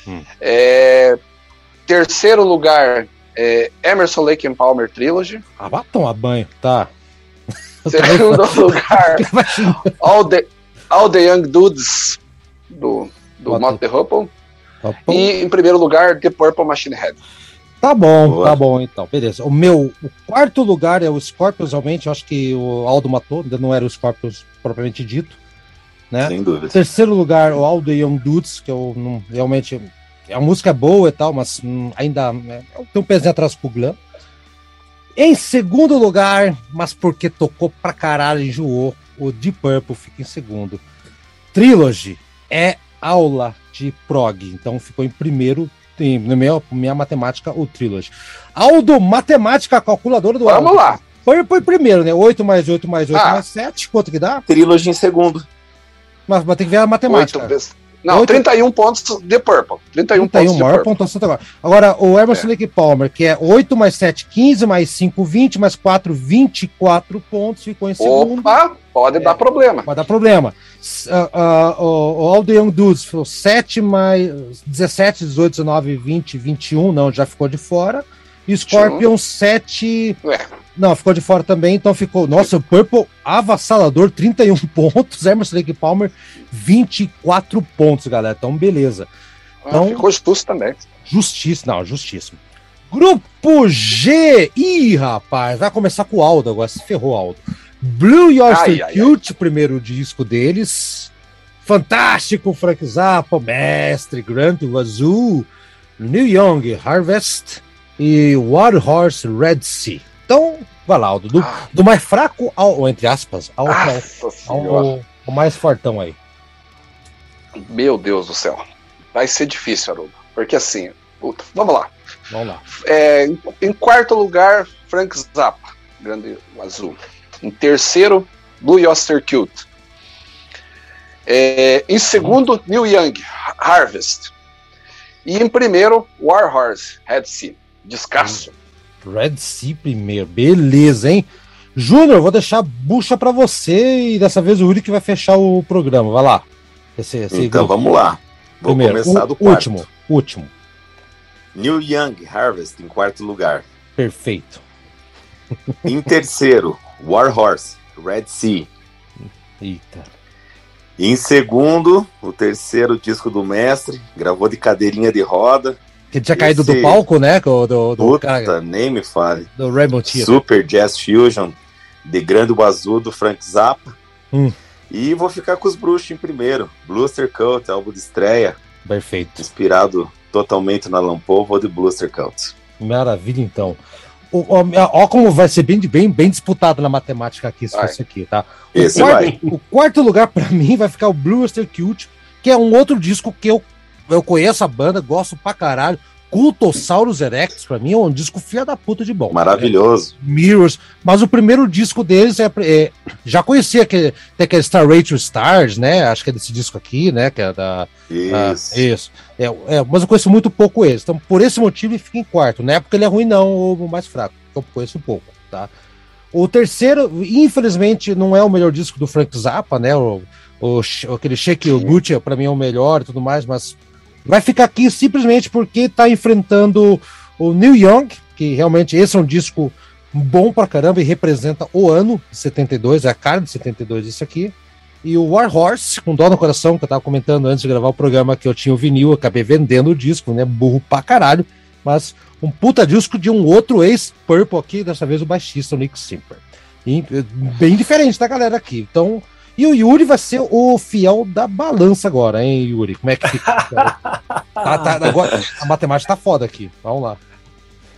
Hum. É, terceiro lugar, é Emerson Lake and Palmer Trilogy. Ah, vai tomar banho, tá. *laughs* Segundo lugar, *laughs* All the, All the Young Dudes do, do Mott the Hoople. E em primeiro lugar, The Purple Machine Head. Tá bom, Boa. tá bom então, beleza. O meu o quarto lugar é o Scorpions, realmente. Eu acho que o Aldo matou, ainda não era o Scorpions propriamente dito. Né? Sem dúvida. Terceiro lugar, o All the Young Dudes, que eu não, realmente. A música é boa e tal, mas hum, ainda né, tem um pezinho atrás pro Glam. Em segundo lugar, mas porque tocou pra caralho, enjoou, o Deep Purple fica em segundo. Trilogy é aula de prog, então ficou em primeiro. Em, na minha, minha matemática, o Trilogy. Aldo, matemática, calculadora do Vamos Aldo. lá. Foi, foi primeiro, né? 8 mais 8 mais 8 ah. mais 7, quanto que dá? Trilogy em segundo. Mas, mas tem que ver a matemática. 8 vezes. Não, 8... 31 pontos de Purple. 31, 31 pontos maior Purple. pontuação agora. Agora, o Emerson é. Lake Palmer, que é 8 mais 7, 15, mais 5, 20, mais 4, 24 pontos, ficou em segundo. Opa, pode é, dar problema. Pode dar problema. Uh, uh, o, Young Dudes foi 7 mais 17, 18, 19, 20, 21, não, já ficou de fora. Scorpion 7. Ué. Não, ficou de fora também, então ficou. Nossa, o Purple avassalador, 31 *laughs* pontos. Emerson Lake Palmer, 24 pontos, galera. Então, beleza. Ah, então, ah, ficou justo também. Justíssimo, não, justíssimo. Grupo G! Ih, rapaz, vai começar com o Aldo agora. Se ferrou, Aldo. Blue Yorster Cute, ai. primeiro disco deles. Fantástico, Frank Zappa, Mestre, Grant Azul, New Young, Harvest e War Horse Red Sea. Então, vai lá, Aldo, do, ah. do mais fraco ao, entre aspas, ao, ao, ao, mais fortão aí. Meu Deus do céu. Vai ser difícil, Haroldo. Porque assim, vamos lá. Vamos lá. É, em, quarto lugar, Frank Zappa, grande azul. Em terceiro, Blue Oyster Cute. É, em segundo, hum. New Young, Harvest. E em primeiro, War Horse, Red Sea. Descasso. Red Sea primeiro, beleza, hein? Júnior, vou deixar a bucha para você e dessa vez o Uri que vai fechar o programa. Vai lá. Esse, esse então vamos lá. Vou primeiro, começar do quarto. Último, último. New Young Harvest em quarto lugar. Perfeito. Em terceiro, War Horse, Red Sea. Eita. Em segundo, o terceiro disco do mestre, gravou de cadeirinha de roda, que tinha caído do palco, né? Do, do, do Puta, cara, nem me fale. Do Rainbow Theater. Super Jazz Fusion, de Grande Bazoo, do Frank Zappa. Hum. E vou ficar com os Bruxos em primeiro. Bluster Cult, álbum de estreia. Perfeito. Inspirado totalmente na Lampovo de Bluster Cult. Maravilha, então. Ó, como vai ser bem, bem, bem disputado na matemática aqui, se fosse aqui, tá? O Esse quarto, vai. O quarto lugar, para *laughs* mim, vai ficar o Bluster Cult, que é um outro disco que eu eu conheço a banda, gosto pra caralho. Cultosaurus Erectus, pra mim, é um disco filha da puta de bom. Maravilhoso. É, Mirrors. Mas o primeiro disco deles é. é já conhecia que tem aquele Star Rachel Stars, né? Acho que é desse disco aqui, né? Que é da. Isso. isso. É, é, mas eu conheço muito pouco eles. Então, por esse motivo, ele fica em quarto. Não é porque ele é ruim, não, ou mais fraco. Eu conheço pouco, tá? O terceiro, infelizmente, não é o melhor disco do Frank Zappa, né? O, o, aquele Shake o Gucci, pra mim, é o melhor e tudo mais, mas vai ficar aqui simplesmente porque está enfrentando o New Young, que realmente esse é um disco bom pra caramba e representa o ano de 72, é a cara de 72 isso aqui. E o War Horse, com dó no coração, que eu tava comentando antes de gravar o programa, que eu tinha o vinil, acabei vendendo o disco, né? Burro pra caralho. Mas um puta disco de um outro ex-Purple aqui, dessa vez o baixista, o Nick Simper. E, bem diferente da galera aqui. Então, e o Yuri vai ser o fiel da balança agora, hein, Yuri? Como é que fica? *laughs* tá, tá, agora, a matemática tá foda aqui. Vamos lá.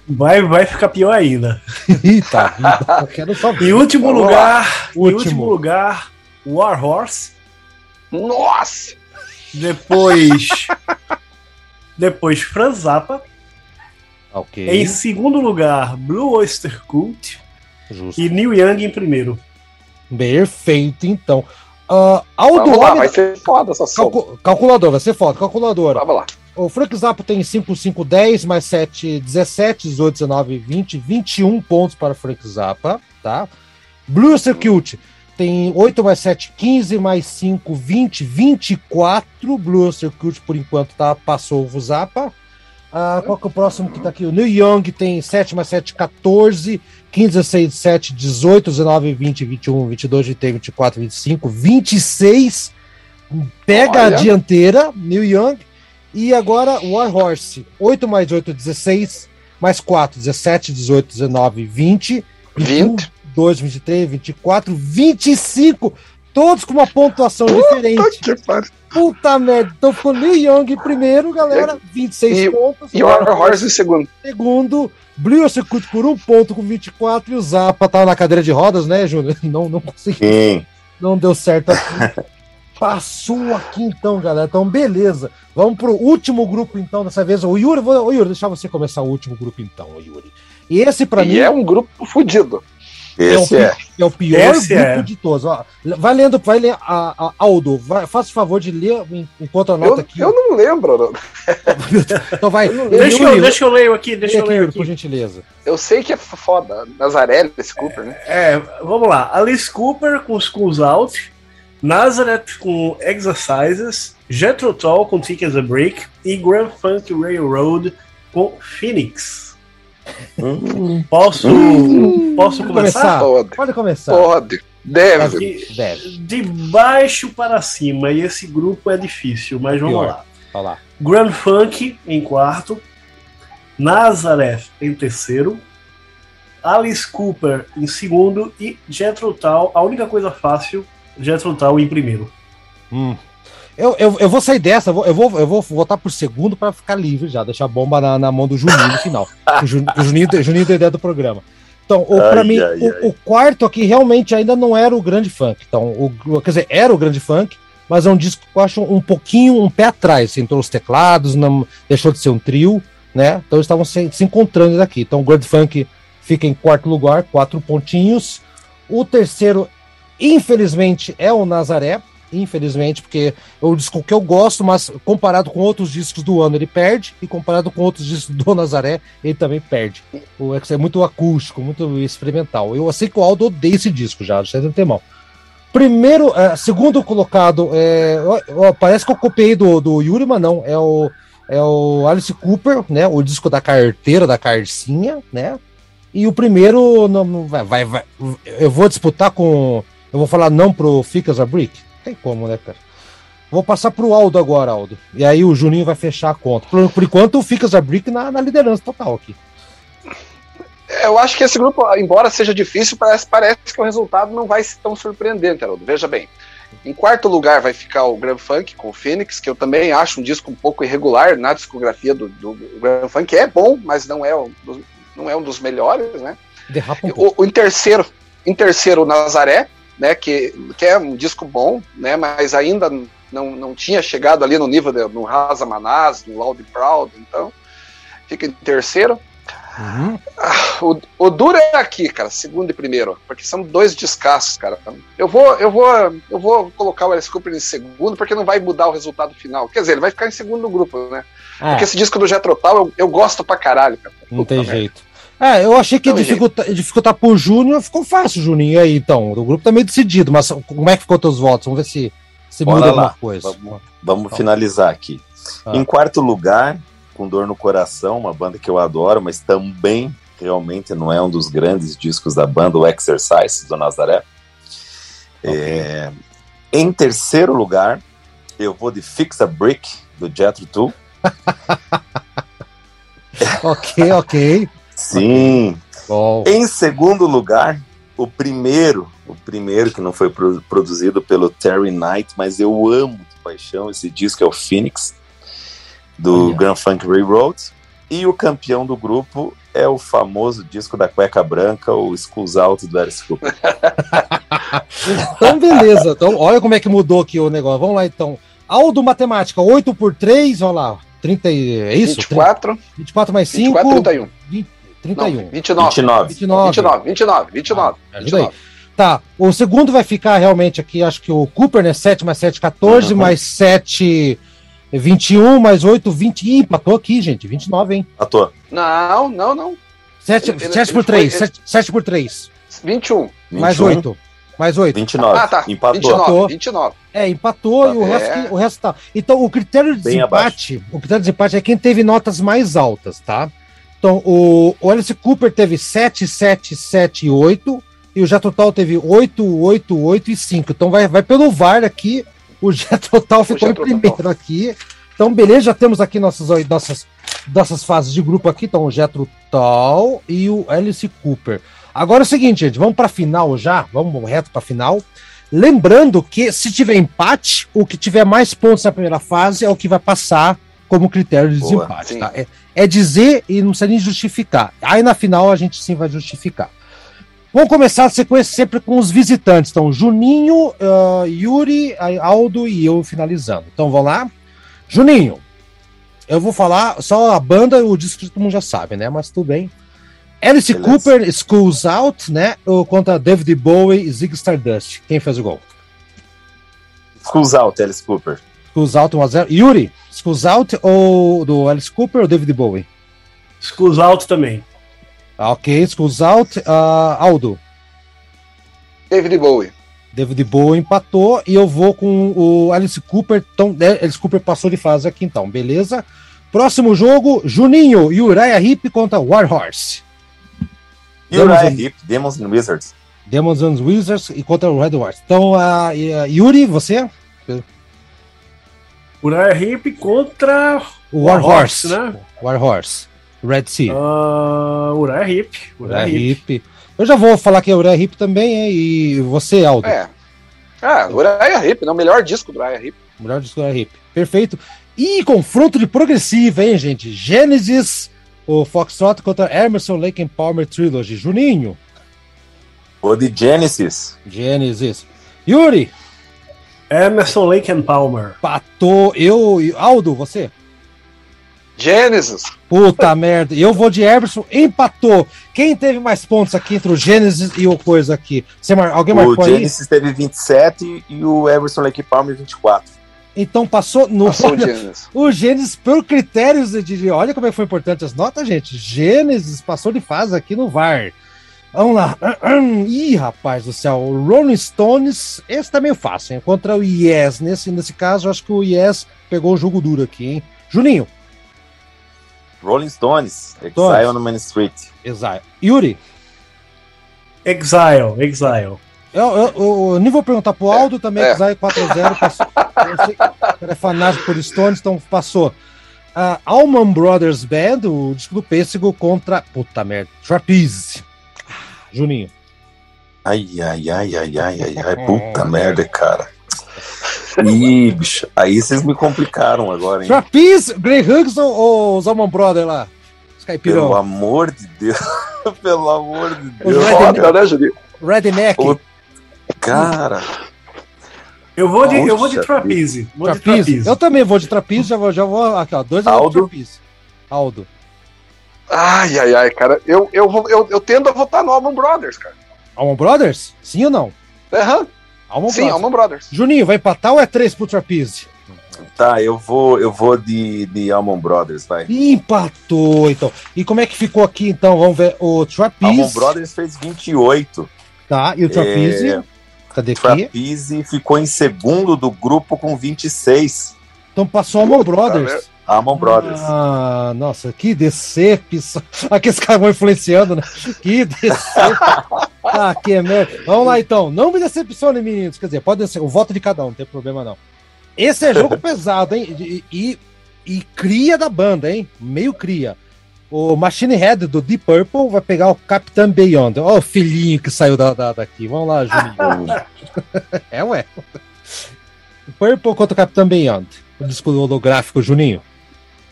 Vai, vai ficar pior ainda. *laughs* Eita, eu quero só ver. Em último Vamos lugar, último. em último lugar, War Horse. Nossa! Depois. *laughs* depois Franz Zappa. Ok. Em segundo lugar, Blue Oyster Cult. Justo. E Neil Young em primeiro. Perfeito, então. Uh, Aldo Vamos lá, vai ser foda essa Calcu Calculador, vai ser foda. Calculadora. Vamos lá. O Frank Zappo tem 5, 5, 10, mais 7, 17, 18, 19, 20, 21 pontos para o Frank Zappa, tá? Blue Circuit tem 8 mais 7, 15, mais 5, 20, 24. Blue Circuit, por enquanto, tá, passou o Zappa. Ah, qual que é o próximo que tá aqui? O New Young tem 7 mais 7, 14, 15, 16, 17, 18, 19, 20, 21, 22, 23, 24, 25, 26. Pega Olha. a dianteira, New Young. E agora War Horse. 8 mais 8, 16. Mais 4, 17, 18, 19, 20. 20. 22, 23, 24, 25. Todos com uma pontuação Puta diferente. Que Puta merda. Então ficou Liu Young em primeiro, galera. 26 e, pontos. E o Horse em segundo. Segundo. Blue Circuit por um ponto com 24. E o Zappa tava na cadeira de rodas, né, Júnior? *laughs* Não, não consegui. Não deu certo aqui. *laughs* Passou aqui então, galera. Então, beleza. Vamos pro último grupo, então, dessa vez. O Yuri, vou, o Yuri, deixar você começar o último grupo, então, o Yuri. E esse, para mim. é um grupo fodido. Esse é. O, é. o pior esse grupo é. de todos. Ó, vai lendo, vai ler. A, a Aldo, vai, faça o favor de ler enquanto anota eu, aqui. Eu não lembro. Não. *laughs* então vai. Deixa, eu, deixa eu ler aqui, deixa eu ler aqui. Por gentileza. Eu sei que é foda. Nazaré, Alice Cooper, né? É, vamos lá. Alice Cooper com Schools Out. Nazareth com Exercises, Jethro Tull com Tick as a Break e Grand Funk Railroad com Phoenix. Hum. Posso, hum. posso começar? Pode. Pode começar. Pode. Deve. Aqui, Deve. De baixo para cima. E esse grupo é difícil, mas vamos Pior. lá. Falar. Grand Funk em quarto. Nazareth em terceiro. Alice Cooper em segundo. E Jethro Tull, a única coisa fácil, Jethro Tull em primeiro. Hum. Eu, eu, eu vou sair dessa, eu vou, eu vou, eu vou votar por segundo para ficar livre já, deixar a bomba na, na mão do Juninho no final. o, Juninho, o Juninho, tem ideia do programa. Então, para mim, ai, o, o, quarto aqui realmente ainda não era o grande funk. Então, o, quer dizer, era o grande funk, mas é um disco que eu acho um pouquinho um pé atrás. Assim, entrou os teclados, não deixou de ser um trio, né? Então eles estavam se, se encontrando aqui. Então o grande funk fica em quarto lugar, quatro pontinhos. O terceiro, infelizmente, é o Nazaré infelizmente, porque é o disco que eu gosto, mas comparado com outros discos do ano, ele perde, e comparado com outros discos do *laughs* Nazaré, ele também perde. O X é muito acústico, muito experimental. Eu sei que o Aldo odeia esse disco já, já tem mal. Primeiro, é, segundo colocado, é, ó, parece que eu copiei do, do Yuri, mas não, é o, é o Alice Cooper, né, o disco da carteira, da carcinha, né, e o primeiro, não, vai, vai, vai, eu vou disputar com, eu vou falar não pro Ficas a Brick, tem como, né, cara? Vou passar pro Aldo agora, Aldo. E aí o Juninho vai fechar a conta. Por, por enquanto, fica a Brick na, na liderança total aqui. Eu acho que esse grupo, embora seja difícil, parece, parece que o resultado não vai ser tão surpreendente, Haroldo. Veja bem. Em quarto lugar vai ficar o Grand Funk com o Phoenix, que eu também acho um disco um pouco irregular na discografia do, do Grand Funk. É bom, mas não é, um dos, não é um dos melhores, né? Derrapa um o, o, em terceiro, em terceiro, Nazaré, né, que, que é um disco bom, né, mas ainda não, não tinha chegado ali no nível de, no Rasa Manaz, no Loud Proud, então fica em terceiro. Uhum. Ah, o, o duro é aqui, cara, segundo e primeiro, porque são dois descassos, cara. Eu vou, eu vou, eu vou colocar o Alice Cooper em segundo, porque não vai mudar o resultado final. Quer dizer, ele vai ficar em segundo no grupo, né? É. Porque esse disco do Jetro Tal eu, eu gosto pra caralho, cara. Não Puta tem merda. jeito. É, eu achei que dificultar, dificultar pro Júnior, ficou fácil, Juninho. aí, então, o grupo tá meio decidido, mas como é que ficou teus votos? Vamos ver se, se muda lá. alguma coisa. Vamos, vamos então. finalizar aqui. Ah. Em quarto lugar, com dor no coração, uma banda que eu adoro, mas também realmente não é um dos grandes discos da banda, o Exercise do Nazaré. Okay. É, Em terceiro lugar, eu vou de Fix a Brick, do Jetro Tool. *laughs* ok, ok. Sim. Bom. Em segundo lugar, o primeiro, o primeiro que não foi produzido pelo Terry Knight, mas eu amo de paixão esse disco é o Phoenix do Olha. Grand Funk Railroad. E o campeão do grupo é o famoso disco da cueca branca, o Schools Out do Alice Cooper. *laughs* então, beleza. Então, olha como é que mudou aqui o negócio. Vamos lá, então. Aldo Matemática, 8 por 3, olha lá. 30, é isso? 24. 24 mais 5. 24, 31. 20, 31. Não, 29. 29. 29. 29. 29. 29. Ah, 29. Tá, o segundo vai ficar realmente aqui, acho que o Cooper, né? 7 mais 7, 14, uhum. mais 7, 21, mais 8, 20. Ih, empatou aqui, gente. 29, hein? Empatou. Não, não, não. 7, ele, 7 ele por 3, foi, 7, 7 por 3. 21. Mais 8. Mais 8. 29. Ah, tá. Empatou. 29. 29. É, empatou tá. e o resto, é. o resto tá. Então, o critério de Bem desempate, abaixo. o critério de desempate é quem teve notas mais altas, tá? Então, o, Alice Cooper teve 7, 7, 7 e 8, e o Jet Total teve 8, 8, 8 e 5. Então, vai, vai pelo VAR aqui, o Jet Total ficou em primeiro Total. aqui. Então, beleza, já temos aqui nossas, nossas, nossas fases de grupo aqui. Então, o Jetro Tal e o Alice Cooper. Agora é o seguinte, gente, vamos para a final já, vamos reto para a final. Lembrando que se tiver empate, o que tiver mais pontos na primeira fase é o que vai passar como critério de Boa, desempate. Tá? É, é, dizer e não precisa nem justificar. Aí na final a gente sim vai justificar. Vamos começar a sequência sempre com os visitantes. Então, Juninho, uh, Yuri, Aldo e eu finalizando. Então, vamos lá. Juninho, eu vou falar só a banda, o disco todo mundo já sabe, né? Mas tudo bem. Alice Beleza. Cooper, Schools Out, né? Ou contra David Bowie e Zig Stardust. Quem fez o gol? Schools Out, Alice Cooper. Out 1x0. Yuri, Schools Out ou do Alice Cooper ou David Bowie? Schools Out também. Ah, ok, Schools Out. Uh, Aldo? David Bowie. David Bowie empatou e eu vou com o Alice Cooper. Então, Alice Cooper passou de fase aqui, então, beleza? Próximo jogo, Juninho e Uriah Heep contra Warhorse. Uriah Heep, Demons and Wizards. Demons and Wizards e contra o Red Wars. Então, uh, Yuri, você? Uriah Heep contra o Warhorse, War né? Warhorse. Red Sea. Uh, Uriah Heep. Uriah, Uriah Heep. Eu já vou falar que é Uriah Heep também, é, e você, Aldo? É. Ah, Uriah Heep, né? O melhor disco do Uriah Heep. O melhor disco do Uriah Heep. Perfeito. E confronto de progressiva, hein, gente? Genesis, o Foxtrot contra Emerson, Lake and Palmer Trilogy. Juninho. O de Genesis. Genesis. Yuri. Emerson, Lake and Palmer. Patou. Eu. Aldo, você? Gênesis. Puta *laughs* merda. Eu vou de Everson, empatou. Quem teve mais pontos aqui entre o Gênesis e o coisa aqui? Você mar... Alguém marcou aí? O Gênesis teve 27 e o Everson Lake Palmer 24. Então passou no. Passou olha, o *laughs* Gênesis. O Gênesis, por critérios de. Olha como é que foi importante as notas, gente. Gênesis passou de fase aqui no VAR. Vamos lá. Ih, rapaz do céu. Rolling Stones, esse tá meio fácil, hein? Contra o Yes. Nesse, nesse caso, acho que o Yes pegou o jogo duro aqui, hein? Juninho. Rolling Stones, Exile on Main Street. Exile. Yuri? Exile, Exile. Eu, eu, eu, nem vou perguntar pro Aldo também, é. Exile 4x0. Passou. Eu é fanático por Stones, então passou. Uh, Allman Brothers Band, o disco do Pêssego contra. Puta merda. Trapeze. Juninho. Ai, ai, ai, ai, ai, ai, ai. *laughs* Puta merda, cara. Ih, bicho, aí vocês me complicaram agora, hein? Trapeze, Grey Huggs ou, ou os Alman Brothers lá? Skypirão. Pelo amor de Deus. *laughs* Pelo amor de Deus. Foda, né, Juninho? Redneck. O... Cara. Eu vou de, eu vou de trapeze. Vou trapeze. De trapeze. Eu também vou de trapeze, já vou, já vou aqui, ó. Dois Aldo. de trapeze. Aldo. Ai, ai, ai, cara. Eu, eu, eu, eu tendo a votar no Alman Brothers, cara. Alman Brothers? Sim ou não? Aham. Uhum. Alman Sim, Brothers. Alman Brothers. Juninho, vai empatar ou é três pro Trapeze? Tá, eu vou, eu vou de, de Almond Brothers, vai. Empatou, então. E como é que ficou aqui, então? Vamos ver. O Trapeze. Almond Brothers fez 28. Tá, e o Trapeze? É... Cadê aqui? Trapeze ficou em segundo do grupo com 26. Então passou a Amon Brothers. Amon Brothers. Ah, nossa, que decepção. *laughs* Aqui esse cara vão influenciando, né? Que decepção. ah, que merda. Vamos lá então. Não me decepcione, meninos. Quer dizer, pode ser o voto de cada um, não tem problema não. Esse é jogo *laughs* pesado, hein? E, e, e, cria da banda, hein? Meio cria. O Machine Head do Deep Purple vai pegar o Capitão Beyond. Ó, o filhinho que saiu da, da, daqui. Vamos lá, Juninho. *laughs* é, ué. Purple contra o Capitão Beyond. O disco holográfico, Juninho.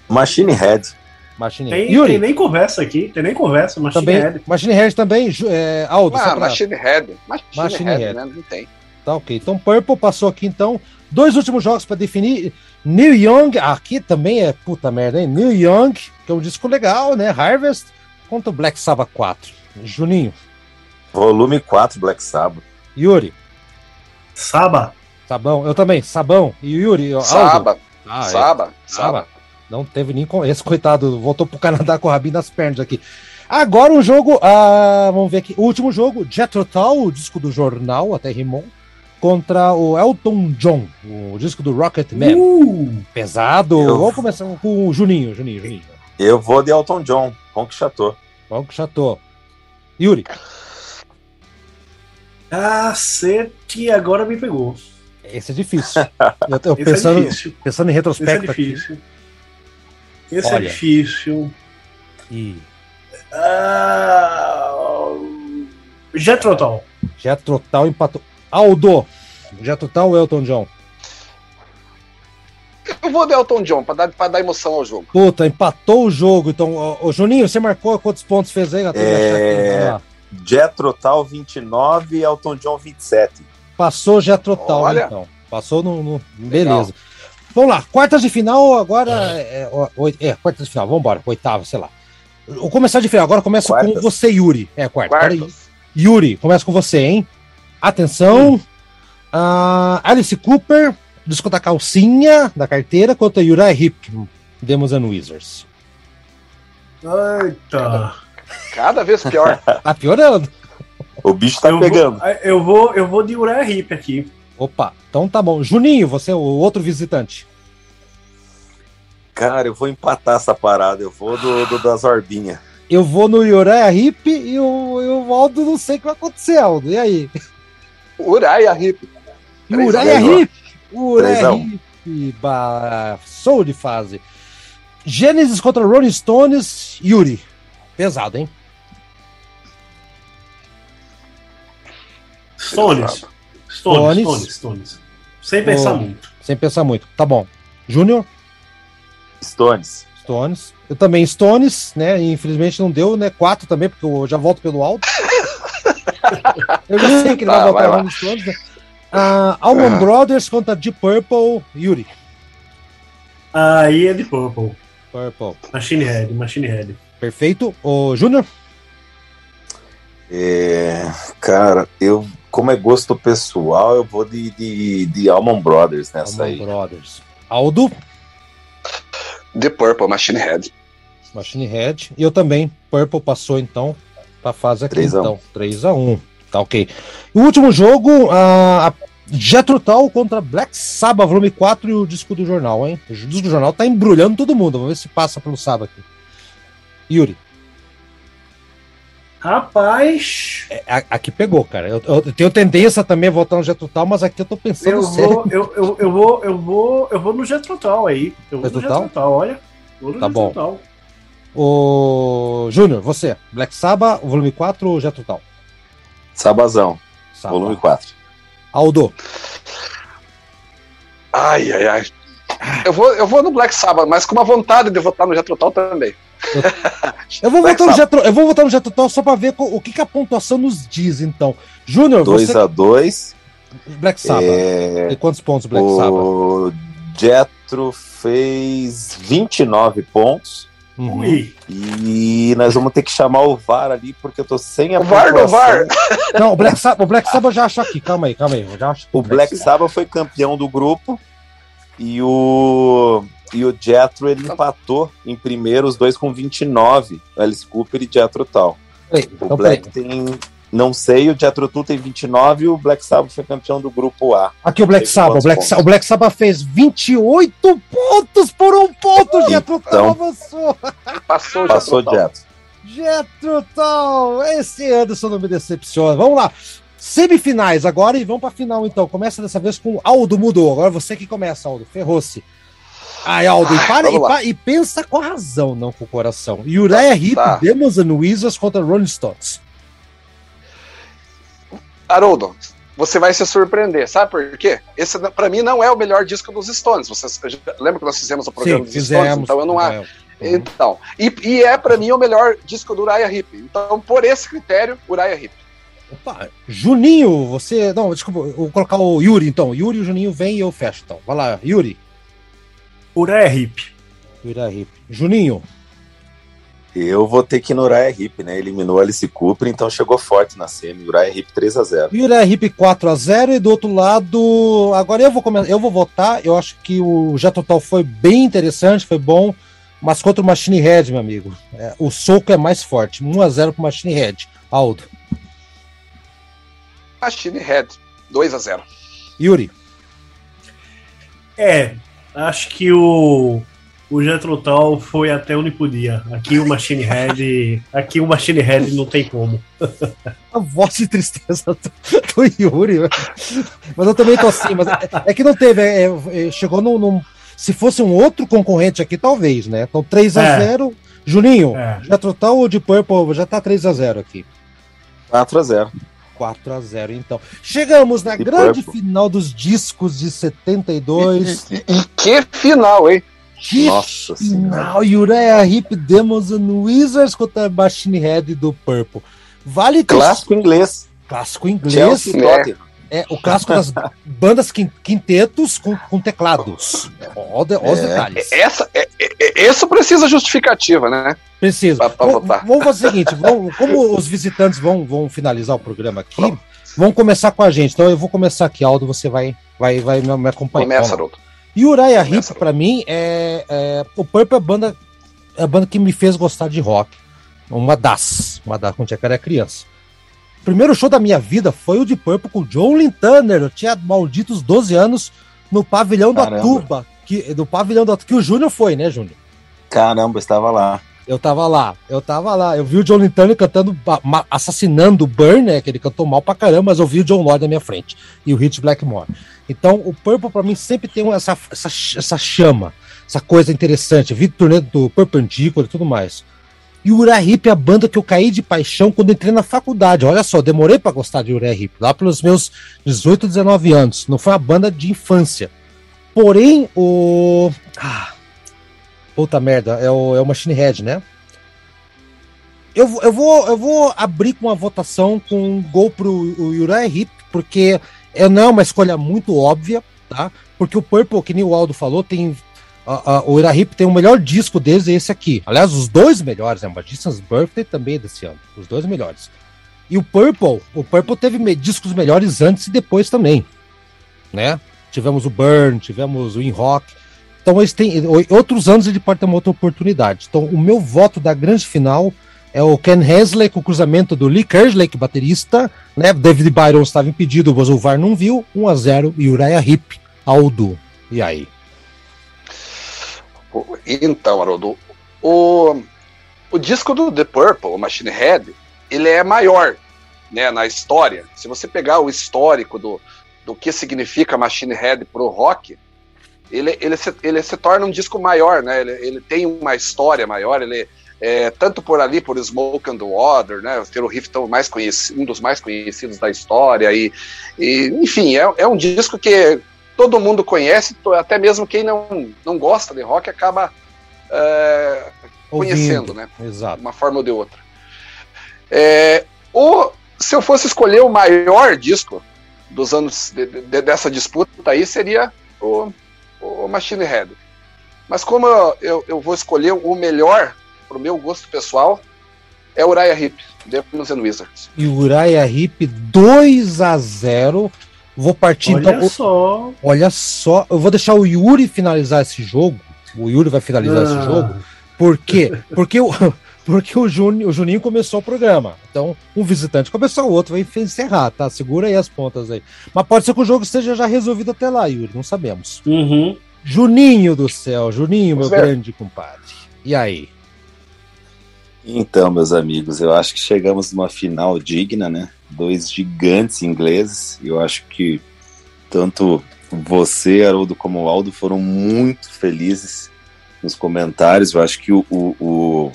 Machine Head. Machine tem, Yuri. tem nem conversa aqui, tem nem conversa. Machine também, Head. Machine Head também, é, Aldo. Ah, Machine Head. Machine, Machine Head, Head. Né? Não tem. Tá ok. Então, Purple passou aqui, então. Dois últimos jogos para definir. New Young, aqui também é puta merda, hein? New Young, que é um disco legal, né? Harvest, contra o Black Sabbath 4. Juninho. Volume 4, Black Sabbath. Yuri. Saba. Sabão, eu também, Sabão. E Yuri. Saba. Ah, Saba. É. Saba. Não teve nem. Esse coitado voltou pro Canadá com o rabinho nas pernas aqui. Agora um jogo. Ah, vamos ver aqui. O último jogo, Jethro Tull, o disco do jornal, até rimou. Contra o Elton John, o disco do Rocket Man. Uh, Pesado. Eu... Vamos começar com o Juninho, Juninho, Juninho. Eu vou de Elton John, Ronk Chateau. Ronk Chateau. Yuri. Cacete, agora me pegou. Esse é difícil. *laughs* Eu tô é pensando, é difícil. pensando em retrospecto. Esse é difícil. Aqui. Esse é Olha. é difícil. E. Uh... Jetrotal. Jetrotal empatou. Aldo. Jetrotal ou Elton John? Eu vou de Elton John, pra dar, pra dar emoção ao jogo. Puta, empatou o jogo. Então, o Juninho, você marcou quantos pontos fez aí? É... Jetrotal 29 Elton John 27. Passou Jetrotal, Olha. então. Passou no. no... Beleza. Vamos lá, quartas de final agora. É, é, é quartas de final, vamos embora, oitava, sei lá. O começar de final, agora começa quartas. com você, Yuri. É, quarta. Yuri, começa com você, hein? Atenção. Uh, Alice Cooper, disco da calcinha, da carteira, contra Uriah Heep, Demos and Wizards. Eita. Cada vez pior. *laughs* tá piorando. O bicho tá eu pegando. Vou, eu vou, eu vou de Uriah Heep aqui. Opa, então tá bom. Juninho, você é o outro visitante. Cara, eu vou empatar essa parada. Eu vou do, do das orbinhas. Eu vou no Uriah Hip e o, o Aldo não sei o que vai acontecer, Aldo. E aí? Uriah Hip. Uriah Hip. Uriah Hip. Sou de fase. Gênesis contra Rolling Stones. Yuri. Pesado, hein? Stones. Stones, Stones, Stones. Sem pensar oh, muito. Sem pensar muito. Tá bom. Júnior? Stones. Stones. Eu também Stones, né? Infelizmente não deu, né? Quatro também, porque eu já volto pelo alto. eu já sei que ele tá, vai voltar no Stones. Né? Uh, Almond Brothers contra Deep Purple, Yuri. Aí é de Purple. Purple. Machine Head, Machine Head. Perfeito. O Júnior? É, cara, eu como é gosto pessoal, eu vou de, de, de Almond Brothers nessa Almond aí. Brothers. Aldo? The Purple, Machine Head. Machine Head. E eu também. Purple passou então pra fase aqui. 3 então. 3x1. Tá ok. o último jogo, a Jetro Tal contra Black Sabbath, volume 4 e o disco do jornal, hein? O disco do jornal tá embrulhando todo mundo. Vamos ver se passa pelo sábado aqui. Yuri. Rapaz. É, aqui pegou, cara. Eu, eu, tenho tendência também a votar no Getrutal, mas aqui eu tô pensando eu sério. Vou, eu, eu, eu, vou, eu vou, eu vou no Getrutal aí. Eu vou no olha. Vou no tá bom. O Júnior, você, Black Sabbath, volume 4 ou Getrutal? Sabazão, Saba. volume 4. Aldo. Ai, ai, ai. Eu vou, eu vou no Black Sabbath, mas com uma vontade de votar no Getrutal também. Eu, vou, votar no Jetro, eu vou votar no Jetro só pra ver o que, que a pontuação nos diz, então. Júnior, 2x2. Black Sabbath. É... E quantos pontos Black o Sabbath? O Jetro fez 29 pontos. Uhum. E nós vamos ter que chamar o VAR ali, porque eu tô sem a o VAR do VAR! Não, o Black Sabbath, o Black Sabbath já achou aqui, calma aí, calma aí. Já o Black Sabbath foi campeão do grupo e o e o Jethro ele empatou em primeiro, os dois com 29, Alice Cooper e Jethro tal. Ei, o então Black tem Não sei, o Jethro Tull tem 29 e o Black Sabbath foi campeão do grupo A. Aqui o Black Sabbath. O Black, o Black Sabbath fez 28 pontos por um ponto, então, Jethro Tull avançou. Passou, Passou Jethro. Jethro Tull. Esse Anderson não me decepciona. Vamos lá. Semifinais agora e vamos para final então. Começa dessa vez com Aldo mudou. Agora você que começa, Aldo. Ferrou-se. Ai, Aldo, e, para, e, pa, e, pensa com a razão, não com o coração. Uriah Heep, tá. Demons and Wizards contra Rolling Stones. Haroldo, você vai se surpreender, sabe por quê? Esse, para mim, não é o melhor disco dos Stones. Você lembra que nós fizemos o programa Sim, dos fizemos, Stones? Então eu não acho. Então, e, e é para mim o melhor disco do Uriah Heep. Então, por esse critério, Uriah Heep. Opa, Juninho, você. Não, desculpa, vou colocar o Yuri então. Yuri e o Juninho vem e eu fecho então. Vai lá, Yuri. Uriah Heep. Uriah Heep. Juninho. Eu vou ter que ir no Uriah Heep, né? Eliminou Alice Cooper, então chegou forte na semi. Uriah Heep 3x0. E Uriah Heep 4x0. E do outro lado, agora eu vou começar, eu vou votar. Eu acho que o Jet Total foi bem interessante, foi bom. Mas contra o Machine Head, meu amigo, é, o soco é mais forte. 1x0 pro Machine Head. Aldo. Machine Head, 2x0. Yuri. É, acho que o o Jetro foi até onde podia. Aqui o Machine Head. *laughs* aqui o Machine Head não tem como. A voz de tristeza do, Yuri. Mas eu também tô assim. Mas é, é que não teve. É, é, chegou num, num, Se fosse um outro concorrente aqui, talvez, né? Então 3x0. É. Juninho, é. Jetro ou de Purple já tá 3x0 aqui. 4x0. 4 a 0 então. Chegamos na grande Purple. final dos discos de 72. E, e, e que final, hein? Que Nossa final, Uriah Heep, Demons and Wizards contra Machine Head do Purple. Vale Clássico inglês. Clássico inglês. É. é, o clássico das bandas quintetos com, com teclados. Olha os é. detalhes. Essa, é, é, isso precisa justificativa, né? Precisa. Pra, pra vamos, vamos fazer o seguinte: vamos, como os visitantes vão, vão finalizar o programa aqui, vamos. vamos começar com a gente. Então eu vou começar aqui, Aldo, você vai, vai, vai me acompanhar. Começa, Haroldo. E Uriah Heep, pra mim, é, é, o Purple é a banda, é a banda que me fez gostar de rock. Uma das, uma das, quando eu era criança. O primeiro show da minha vida foi o de Purple com o John Lynn Turner. Eu tinha malditos 12 anos no pavilhão Caramba. da Tuba. Que, do pavilhão da que o Júnior foi, né, Júnior? Caramba, estava lá. Eu tava lá, eu tava lá. Eu vi o John Lintano cantando, assassinando o Burn, né? Que ele cantou mal pra caramba, mas eu vi o John Lord na minha frente. E o Hit Blackmore. Então, o Purple para mim sempre tem essa, essa, essa chama, essa coisa interessante. Vi turnê do Perpendicular e tudo mais. E o Uriah é a banda que eu caí de paixão quando entrei na faculdade. Olha só, demorei para gostar de Uriah Heep, lá pelos meus 18, 19 anos. Não foi uma banda de infância. Porém, o. Ah, puta merda, é o, é o Machine Head, né? Eu, eu, vou, eu vou abrir com uma votação com um gol pro Uriah Heep, porque é, não é uma escolha muito óbvia, tá? Porque o Purple, que nem o Aldo falou, tem. A, a, o Irahip tem o melhor disco deles, é esse aqui. Aliás, os dois melhores, né? Magician's Birthday também é desse ano. Os dois melhores. E o Purple, o Purple teve discos melhores antes e depois também. Né? Tivemos o Burn, tivemos o In Rock. Então eles têm. Outros anos ele pode ter uma outra oportunidade. Então, o meu voto da grande final é o Ken Hensley com o cruzamento do Lee Kerslake, baterista, né? David Byron estava impedido, o VAR não viu, 1 a 0 e Uriah Heep, Aldo. E aí? Então, Haroldo, o, o disco do The Purple, o Machine Head, ele é maior né, na história. Se você pegar o histórico do, do que significa Machine Head pro rock, ele, ele, se, ele se torna um disco maior, né? Ele, ele tem uma história maior, ele, é, tanto por ali, por Smoke and the Water, né, ter o riff tão mais conhecido, um dos mais conhecidos da história, e, e enfim, é, é, um disco que todo mundo conhece, até mesmo quem não, não gosta de rock acaba é, conhecendo, né, Exato. de uma forma ou de outra. É, o, se eu fosse escolher o maior disco dos anos de, de, dessa disputa aí, seria o, o Machine Head. Mas como eu, eu, eu vou escolher o melhor pro meu gosto pessoal, é Uriah Heep, Demons and Wizards. E Uriah Heep 2 a 0 Vou partir Olha então. só. Olha só. Eu vou deixar o Yuri finalizar esse jogo. O Yuri vai finalizar esse ah. jogo. Por quê? *laughs* Porque o, *laughs* porque o, Juni, o Juninho começou o programa. Então, um visitante começou, o outro vai encerrar, tá? Segura aí as pontas aí. Mas pode ser que o jogo esteja já resolvido até lá, Yuri, não sabemos. Uhum. Juninho do céu, Juninho, meu grande compadre. E aí? Então, meus amigos, eu acho que chegamos numa final digna, né? Dois gigantes ingleses. Eu acho que tanto você, Haroldo, como o Aldo foram muito felizes nos comentários. Eu acho que o, o, o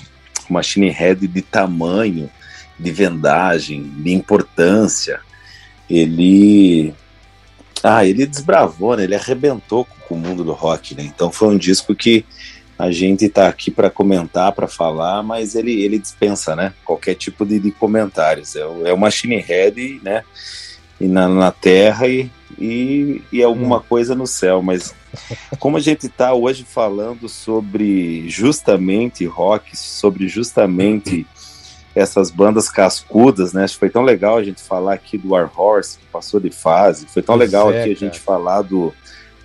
Machine Head de tamanho, de vendagem, de importância, ele. Ah, ele desbravou, né? Ele arrebentou com o mundo do rock, né? Então foi um disco que a gente está aqui para comentar, para falar, mas ele, ele dispensa, né? Qualquer tipo de, de comentários. É, é o Machine Head, né? E na, na Terra e, e, e alguma hum. coisa no céu. Mas como a gente está hoje falando sobre justamente rock, sobre justamente essas bandas cascudas, né? Acho que foi tão legal a gente falar aqui do War Horse, que passou de fase. Foi tão legal é, aqui a gente falar do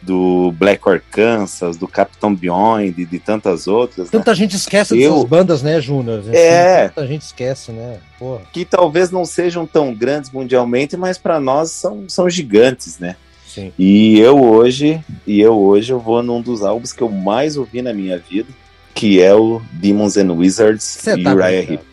do Black Arkansas, do Capitão Beyond e de tantas outras. Né? Tanta né? gente esquece Eu... dessas bandas, né, Júnior? É. Tanta gente esquece, né? Porra. Que talvez não sejam tão grandes mundialmente, mas para nós são, são gigantes, né? Sim. E eu hoje, e eu hoje eu vou num dos álbuns que eu mais ouvi na minha vida, que é o Demons and Wizards Cê e tá Uriah Heep.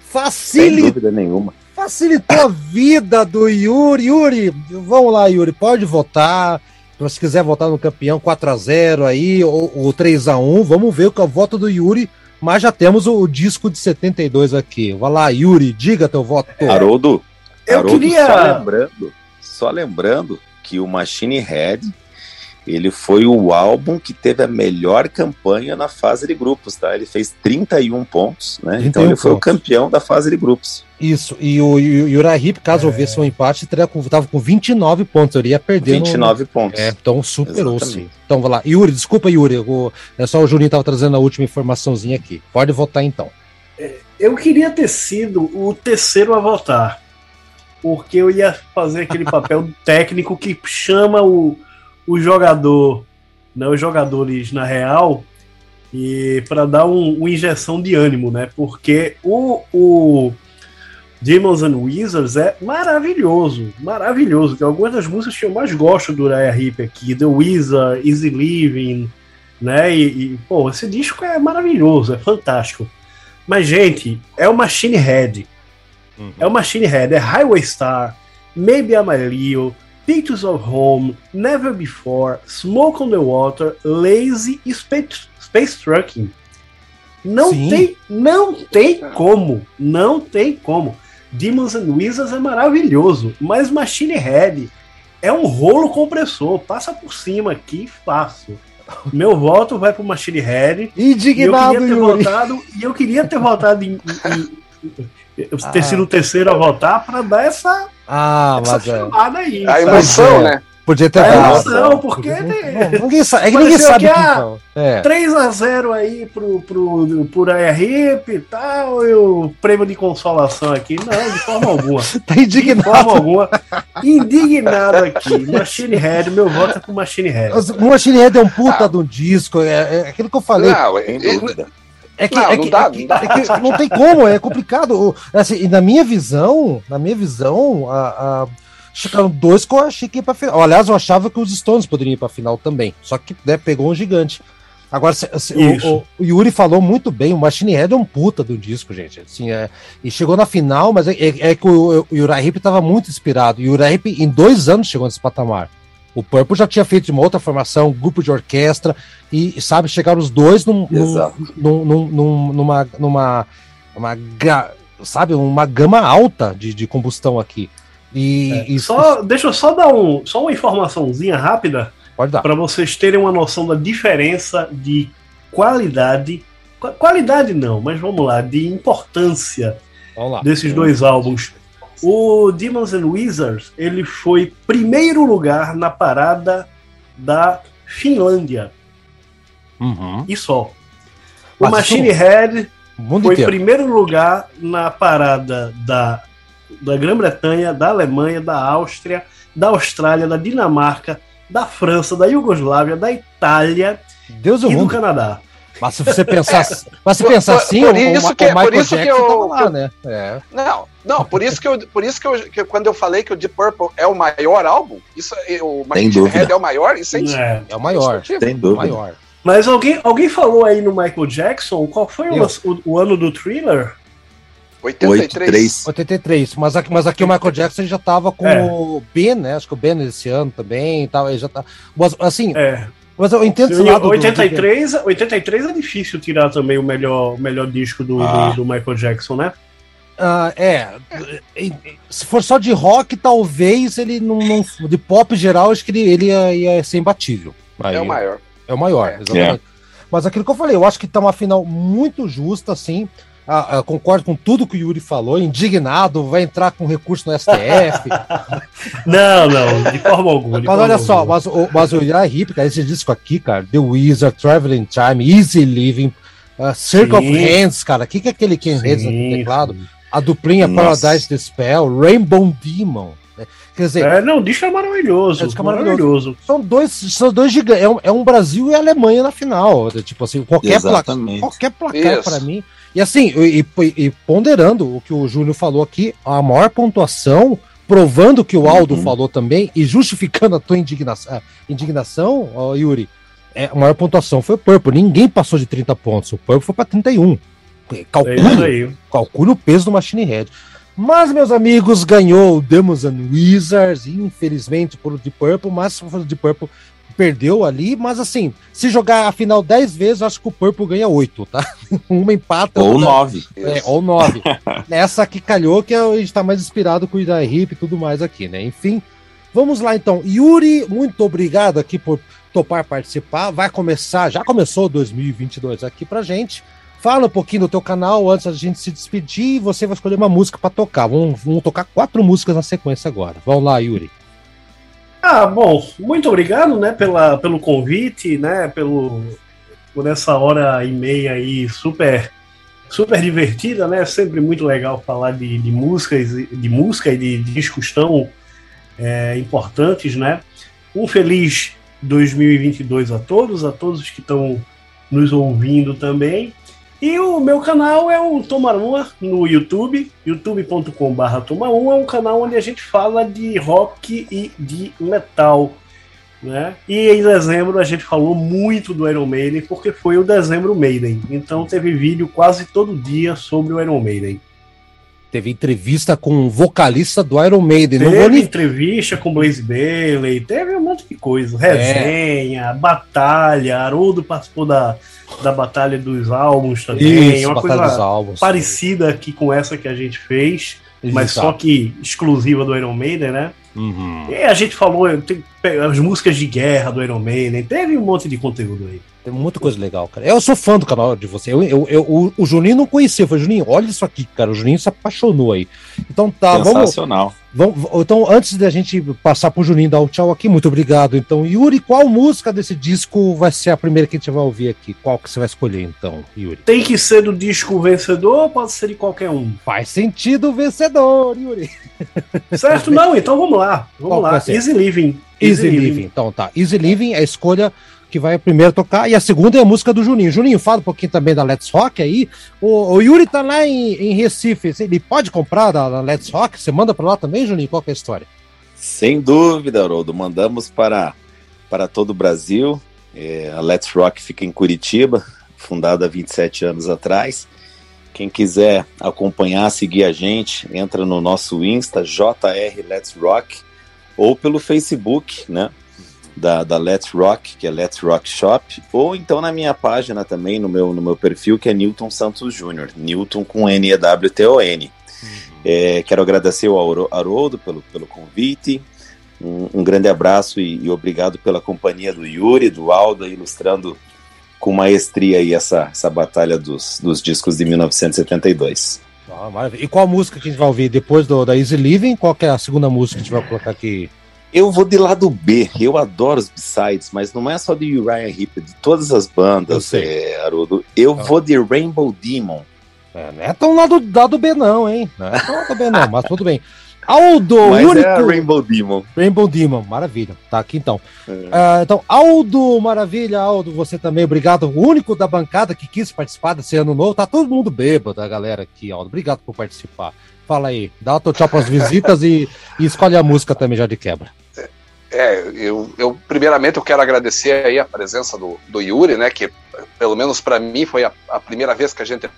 Facilita... Sem dúvida nenhuma. Facilitou a vida do Yuri. Yuri, vamos lá, Yuri, pode votar então, se quiser votar no campeão 4 a 0 aí, ou, ou 3 a 1 vamos ver o que é o voto do Yuri. Mas já temos o, o, disco de 72 aqui. Vai lá, Yuri, diga teu voto. Haroldo, eu Haroldo, queria. Só lembrando, só lembrando que o Machine Head ele foi o álbum que teve a melhor campanha na fase de grupos, tá? Ele fez 31 pontos, né? 31 então ele foi pontos. o campeão da fase de grupos. Isso, e o, e o Urahip, caso é. houvesse um empate, teria com, tava com 29 pontos, ele ia perder. 29 no... pontos. É, então superou-se. Então vai lá. Yuri, desculpa, Yuri, o, é só o Juninho tava trazendo a última informaçãozinha aqui. Pode votar então. É, eu queria ter sido o terceiro a votar, porque eu ia fazer aquele papel *laughs* técnico que chama o o jogador, né, os jogadores na real, e para dar um, uma injeção de ânimo, né? Porque o, o Demons and Wizards é maravilhoso, maravilhoso. Tem algumas das músicas que eu mais gosto do Raya Hip aqui, The Wizard, Easy Living, né? E, e, pô, esse disco é maravilhoso, é fantástico. Mas, gente, é o Machine Head. Uhum. É o Machine Head, é Highway Star, Maybe I'm a Leo, Pictures of Home, Never Before, Smoke on the Water, Lazy e Space, Space Trucking. Não Sim. tem, não tem como, não tem como. Demons and Wizards é maravilhoso, mas Machine Head é um rolo compressor, passa por cima aqui fácil. Meu voto vai pro Machine Head. Indignado, e eu queria ter votado, e eu queria ter votado em, em, em ter ah. sido o terceiro a votar para dar essa ah, essa mas chamada é. aí. A emoção, é. né? Podia ter a emoção, porque. Não, ninguém sabe, é que ninguém sabe. Que, é. 3x0 aí pro, pro, pro ARIP e tal, e o prêmio de consolação aqui. Não, de forma alguma. *laughs* tá indignado. De forma alguma. Indignado aqui. Machine Head, meu voto é pro Machine Head. O Machine Head é um puta ah. de um disco, é, é aquilo que eu falei. Não, é, é que, não, é, que, dá, é, que, é, que, não tem como, é complicado. Assim, e na minha visão, na minha visão, a, a ficaram dois que eu achei que ia pra final. Aliás, eu achava que os Stones poderiam ir pra final também. Só que né, pegou um gigante. Agora, se, se, o, o, Yuri falou muito bem, o Machine Head é um puta do disco, gente. Assim, é, e chegou na final, mas é, é, é que o, o Uriah Heep estava muito inspirado. E o Uriah Heep, em dois anos, chegou nesse patamar. O Purple já tinha feito uma outra formação, grupo de orquestra, e, sabe, chegaram os dois num, num, num, num, numa, numa uma, sabe, uma gama alta de, de combustão aqui. E, é, e, só, deixa eu só dar um, só uma informaçãozinha rápida para vocês terem uma noção da diferença de qualidade, qualidade não, mas vamos lá, de importância desses dois álbuns. O Demons and Wizards ele foi primeiro lugar na parada da Finlândia. Uhum. E só. O Mas Machine isso... Head foi inteiro. primeiro lugar na parada da, da Grã-Bretanha, da Alemanha, da Áustria, da Austrália, da Dinamarca, da França, da Iugoslávia, da Itália Deus e do Canadá. Mas se você pensar, mas se pensar assim, por, isso o, que, o Michael por isso Jackson que eu, lá, né? É. Não, não, por isso que eu, por isso que, eu, que quando eu falei que o Deep Purple é o maior álbum, isso o Machine Head é o maior, isso é, é, é o maior, tem dúvida. maior. Mas alguém, alguém falou aí no Michael Jackson, qual foi o, o, o, ano do Thriller? 83. 83. Mas aqui, mas aqui o Michael Jackson já tava com é. o Ben, né? Acho que o Ben esse ano também, tal, ele já tá. Mas, assim, é. Mas eu entendo Sim, 83, do... 83 é difícil tirar também o melhor, melhor disco do, ah. do, do, Michael Jackson, né? Uh, é, se for só de rock, talvez ele não. não de pop geral, acho que ele, ele ia, ia ser imbatível. Aí, é o maior. É o maior, é. exatamente. É. Mas aquilo que eu falei, eu acho que tá uma final muito justa, assim. Ah, ah, concordo com tudo que o Yuri falou, indignado, vai entrar com recurso no STF. *laughs* não, não, de forma alguma. De mas olha só, mas, o, mas o Uriah Heep, cara, esse disco aqui, cara, The Wizard, Traveling Time, Easy Living, uh, Circle sim. of Hands, cara, o que, que é aquele Ken Hands no teclado? A duplinha Nossa. Paradise the Spell, Rainbow Demon. Né? Quer dizer, é, não, disco é maravilhoso. É, disco é maravilhoso. maravilhoso. São dois, são dois gigantes. É um, é um Brasil e Alemanha na final. Tipo assim, qualquer, placa, qualquer placar para mim e assim, e, e, ponderando o que o Júnior falou aqui, a maior pontuação, provando que o Aldo uhum. falou também, e justificando a tua indignação, indignação ó, Yuri, é, a maior pontuação foi o Purple. Ninguém passou de 30 pontos. O Purple foi para 31. Calcule, é calcule o peso do Machine Head. Mas, meus amigos, ganhou o Demons and Wizards, infelizmente, por de Purple, mas se for de Purple, perdeu ali, mas assim, se jogar a final 10 vezes, acho que o Purple ganha 8, tá? *laughs* Uma empata. Ou 9. É, ou 9. Essa que calhou que a gente tá mais inspirado com o Ida Hip e tudo mais aqui, né? Enfim, vamos lá então. Yuri, muito obrigado aqui por topar participar. Vai começar, já começou 2022 aqui pra gente. Fala um pouquinho do teu canal antes da gente se despedir você vai escolher uma música para tocar. Vamos, vamos tocar quatro músicas na sequência agora. Vamos lá, Yuri. Ah, bom, muito obrigado, né, pela, pelo convite, né, pelo, por essa hora e meia aí super super divertida, né? Sempre muito legal falar de, de músicas, de música e de, de discos tão é, importantes, né? Um feliz 2022 a todos, a todos que estão nos ouvindo também. E o meu canal é o Tomaruma no YouTube, youtube.com.br Tomaruma, é um canal onde a gente fala de rock e de metal. Né? E em dezembro a gente falou muito do Iron Maiden, porque foi o dezembro Maiden. Então teve vídeo quase todo dia sobre o Iron Maiden. Teve entrevista com o vocalista do Iron Maiden. Teve nem... entrevista com Blaze Bailey, teve um monte de coisa. Resenha, é. batalha, Haroldo participou da, da Batalha dos Álbuns também. Isso, uma coisa álbuns, parecida aqui com essa que a gente fez, mas só que exclusiva do Iron Maiden, né? Uhum. E a gente falou, tem as músicas de guerra do Iron Maiden, teve um monte de conteúdo aí. Tem muita coisa legal, cara. Eu sou fã do canal de você. Eu, eu, eu o, o, Juninho não conhecia. Eu falei, Juninho, olha isso aqui, cara. O Juninho se apaixonou aí. Então tá, Sensacional. vamos. vamos então, antes da gente passar pro Juninho dar o tchau aqui, muito obrigado. Então, Yuri, qual música desse disco vai ser a primeira que a gente vai ouvir aqui? Qual que você vai escolher, então, Yuri? Tem que ser do disco vencedor ou pode ser de qualquer um? Faz sentido o vencedor, Yuri. Certo? Não, então vamos lá. Vamos qual lá. Easy Living. Easy, Easy Living. Living. Então tá. Easy Living é a escolha que vai primeiro tocar, e a segunda é a música do Juninho. Juninho, fala um pouquinho também da Let's Rock aí. O, o Yuri tá lá em, em, Recife, ele pode comprar da, da Let's Rock? Você manda para lá também, Juninho? Qual é a história? Sem dúvida, Haroldo. Mandamos para, para todo o Brasil. É, a Let's Rock fica em Curitiba, fundada há 27 anos atrás. Quem quiser acompanhar, seguir a gente, entra no nosso Insta, JR Let's Rock, ou pelo Facebook, né? da, da Let's Rock, que é Let's Rock Shop, ou então na minha página também, no meu, no meu perfil, que é Newton Santos Júnior, Newton com N-E-W-T-O-N. Uhum. É, quero agradecer ao Haroldo pelo, pelo convite, um, um grande abraço e, e, obrigado pela companhia do Yuri, do Aldo, ilustrando com maestria aí essa, essa batalha dos, dos discos de 1972. Ah, e qual música que a gente vai ouvir depois do, da Easy Living? Qual é a segunda música que a gente vai colocar aqui? Eu vou de lado B, eu adoro os B-sides, mas não é só de Uriah Heep, de todas as bandas, é, Haroldo. Eu ah. vou de Rainbow Demon. É, não é tão lado, lado B não, hein? Não é tão lado B não, mas tudo bem. Aldo, Mas único... é Rainbow Demon. Rainbow Demon, maravilha. Tá aqui então. É. Uh, então, Aldo, maravilha, Aldo, você também, obrigado. O único da bancada que quis participar desse ano novo. Tá todo mundo bêbado, a galera aqui, Aldo. Obrigado por participar. Fala aí, dá o teu tchau pras visitas e, e escolhe a música também já de quebra. É, eu, eu primeiramente eu quero agradecer aí a presença do, do Yuri, né, que pelo menos para mim foi a, a, primeira vez que a gente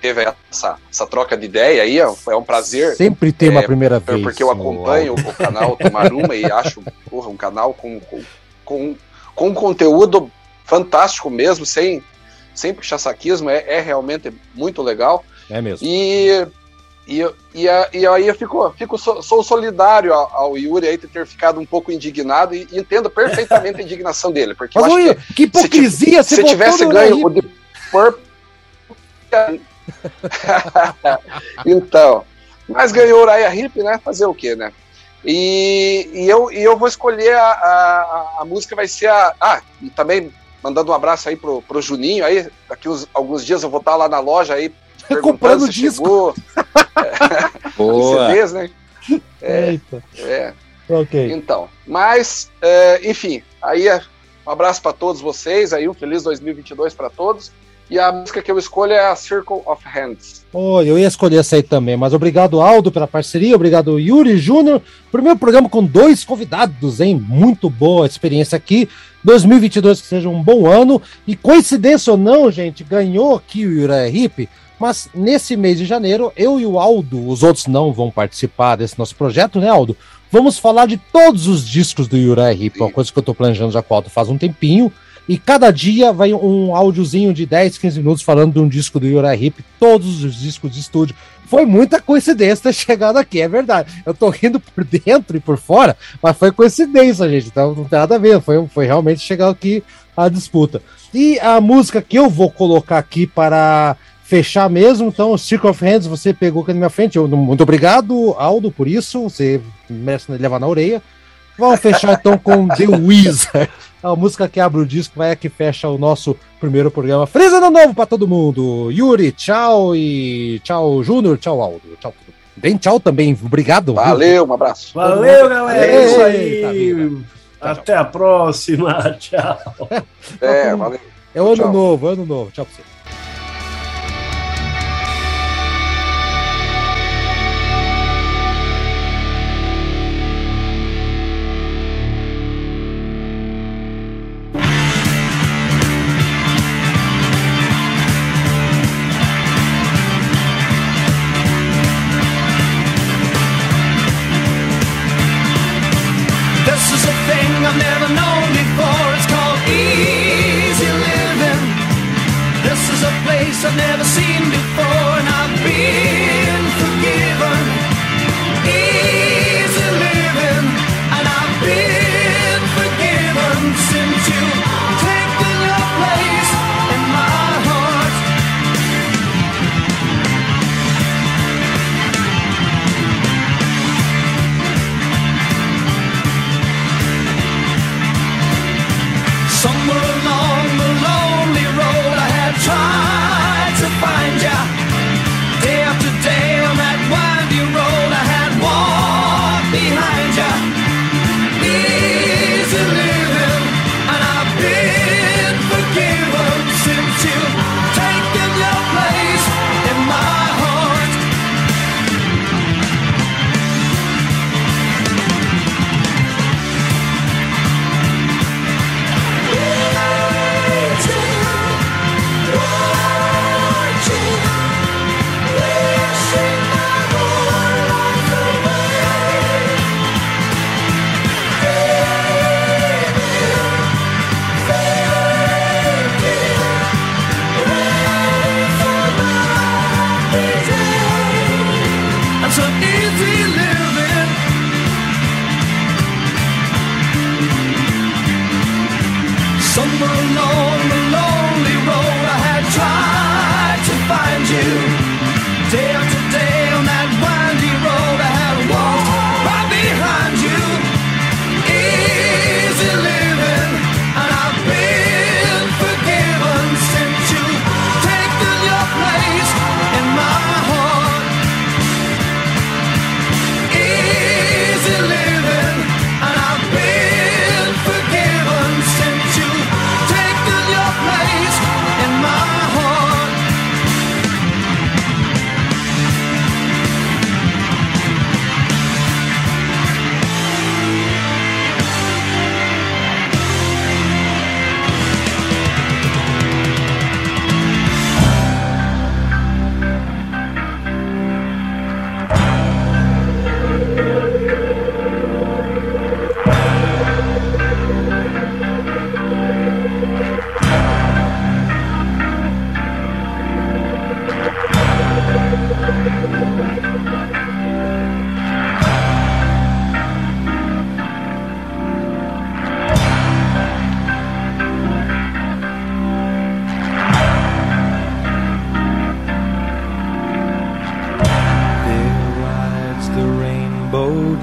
teve essa, essa troca de ideia aí, é, é um prazer. Sempre tem uma é, primeira vez. Porque eu acompanho o, canal Tomaruma e acho porra, um canal com, com, com, com conteúdo fantástico mesmo, sem, sem puxar saquismo, é, é realmente muito legal. É mesmo. E e, e, e aí eu fico, fico sou solidário ao, ao, Yuri aí ter ficado um pouco indignado e, e entendo perfeitamente a indignação dele. Porque Mas, eu acho que, que hipocrisia! Se, se tivesse ganho o The Purple. *laughs* então, mas ganhou o Raya Hip, né? Fazer o quê, né? E, e, eu, e eu vou escolher a, a, a música, vai ser a. Ah, e também mandando um abraço aí pro, pro Juninho. Aí, daqui uns, alguns dias eu vou estar lá na loja aí comprando disco. *laughs* Boa. *laughs* CDs, né? É, Eita. é. Ok. Então, mas, é, enfim, aí é, um abraço para todos vocês, aí um feliz 2022 para todos. E a música que eu escolho é a Circle of Hands. Oh, eu ia escolher essa aí também, mas obrigado, Aldo, pela parceria, obrigado, Yuri Júnior. Primeiro programa com dois convidados, hein? Muito boa experiência aqui. 2022 que seja um bom ano. E coincidência ou não, gente, ganhou aqui o Yuri Hip mas nesse mês de janeiro, eu e o Aldo, os outros não vão participar desse nosso projeto, né, Aldo? Vamos falar de todos os discos do Uriah Heep, uma coisa que eu tô planejando já com o Aldo faz um tempinho. E cada dia vai um áudiozinho de 10, 15 minutos falando de um disco do Uriah Heep, todos os discos de estúdio. Foi muita coincidência *laughs* ter chegado aqui, é verdade. Eu tô rindo por dentro e por fora, mas foi coincidência, gente. Então não tem nada a ver, foi, foi realmente chegar aqui a disputa. E a música que eu vou colocar aqui para fechar mesmo. Então, Circle of Hands, você pegou aqui na minha frente. Eu, muito obrigado, Aldo, por isso. Você merece levar na orelha. Vamos fechar então com The Wizard. A música que abre o disco vai é que fecha o nosso primeiro programa. Feliz ano novo para todo mundo. Yuri, tchau e tchau, Júnior, tchau, Aldo. Tchau. Bem, tchau também. Obrigado. Valeu, um abraço. Valeu, galera. É isso aí. Até a próxima. *laughs* Tchau. É, valeu. É o ano tchau. novo, ano novo. Tchau pra você.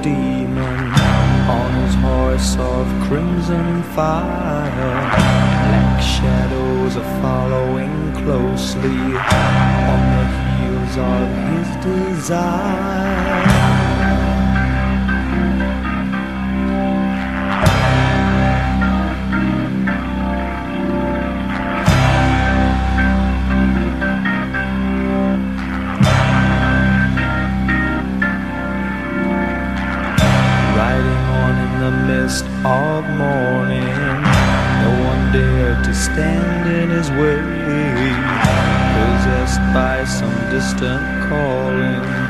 demon on his horse of crimson fire. Black shadows are following closely on the heels of his desire. distant calling.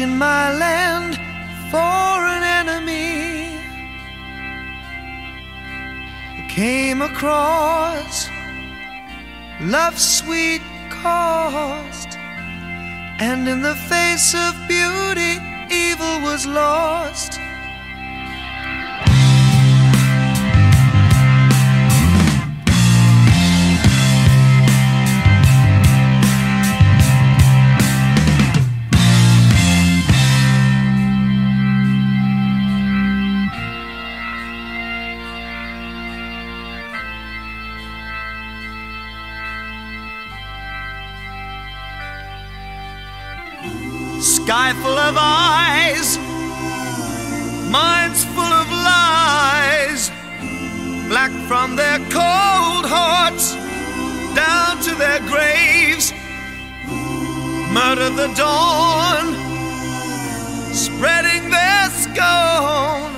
In my land for an enemy. Came across love's sweet cost, and in the face of beauty, evil was lost. Of eyes, minds full of lies, black from their cold hearts down to their graves. Murder the dawn, spreading their scorn,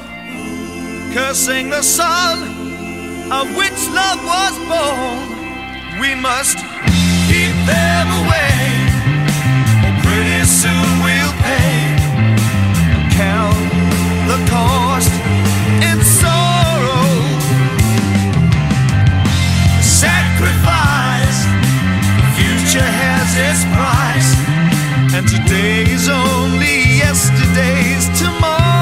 cursing the sun of which love was born. We must keep them away future has its price. And today's only yesterday's tomorrow.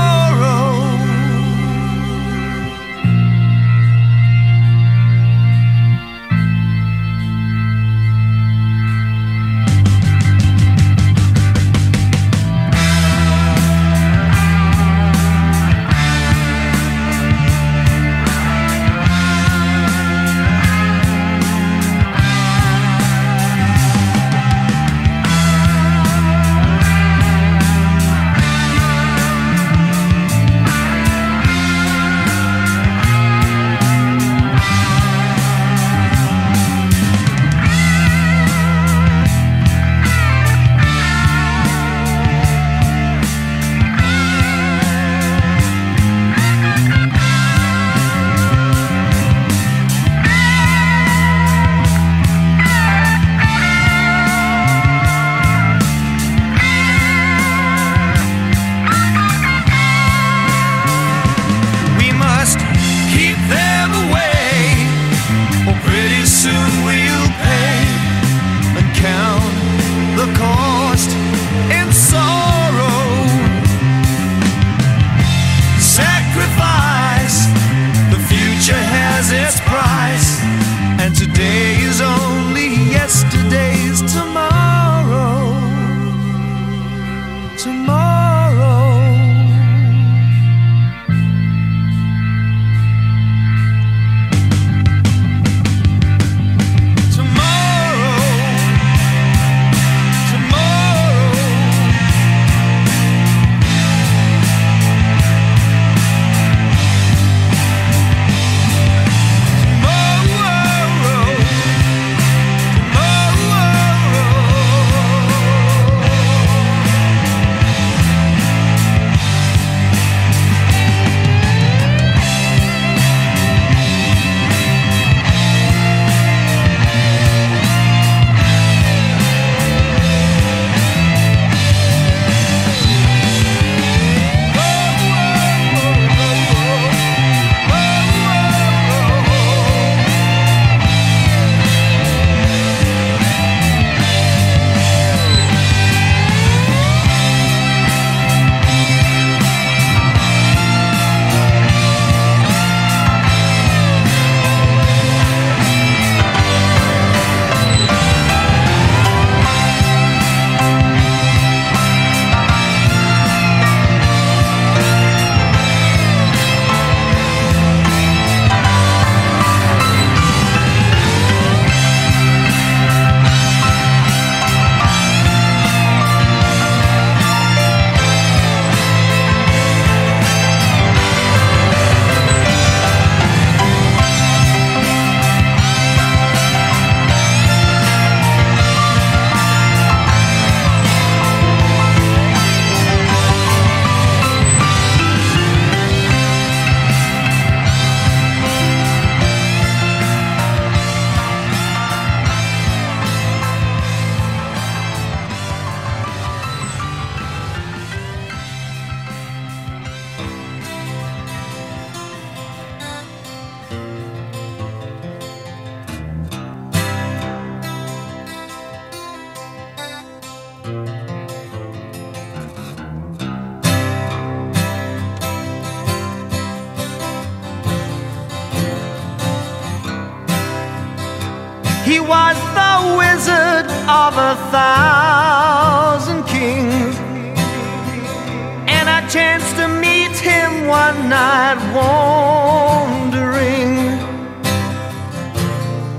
chance to meet him one night wandering.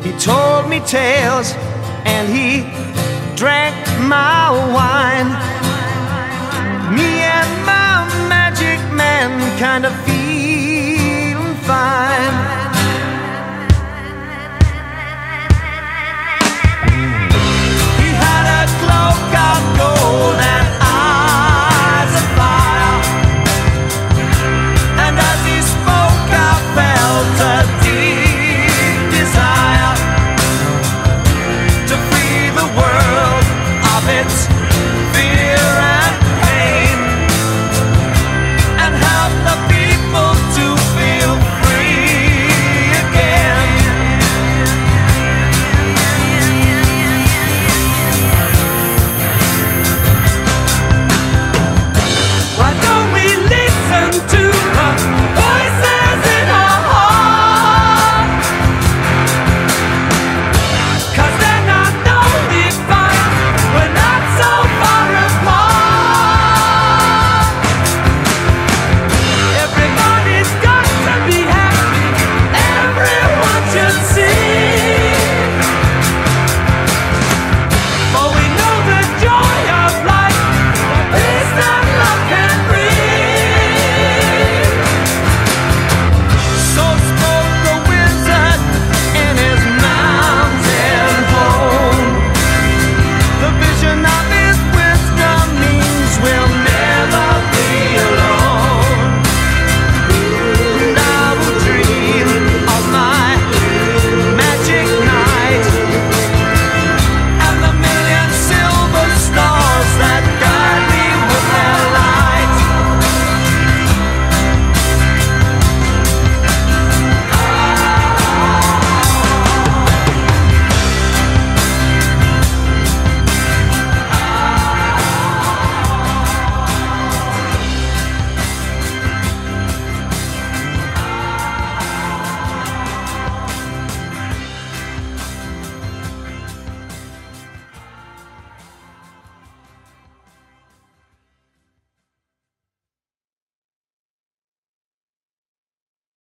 He told me tales and he drank my wine. Me and my magic man kind of feeling fine. He had a cloak of gold.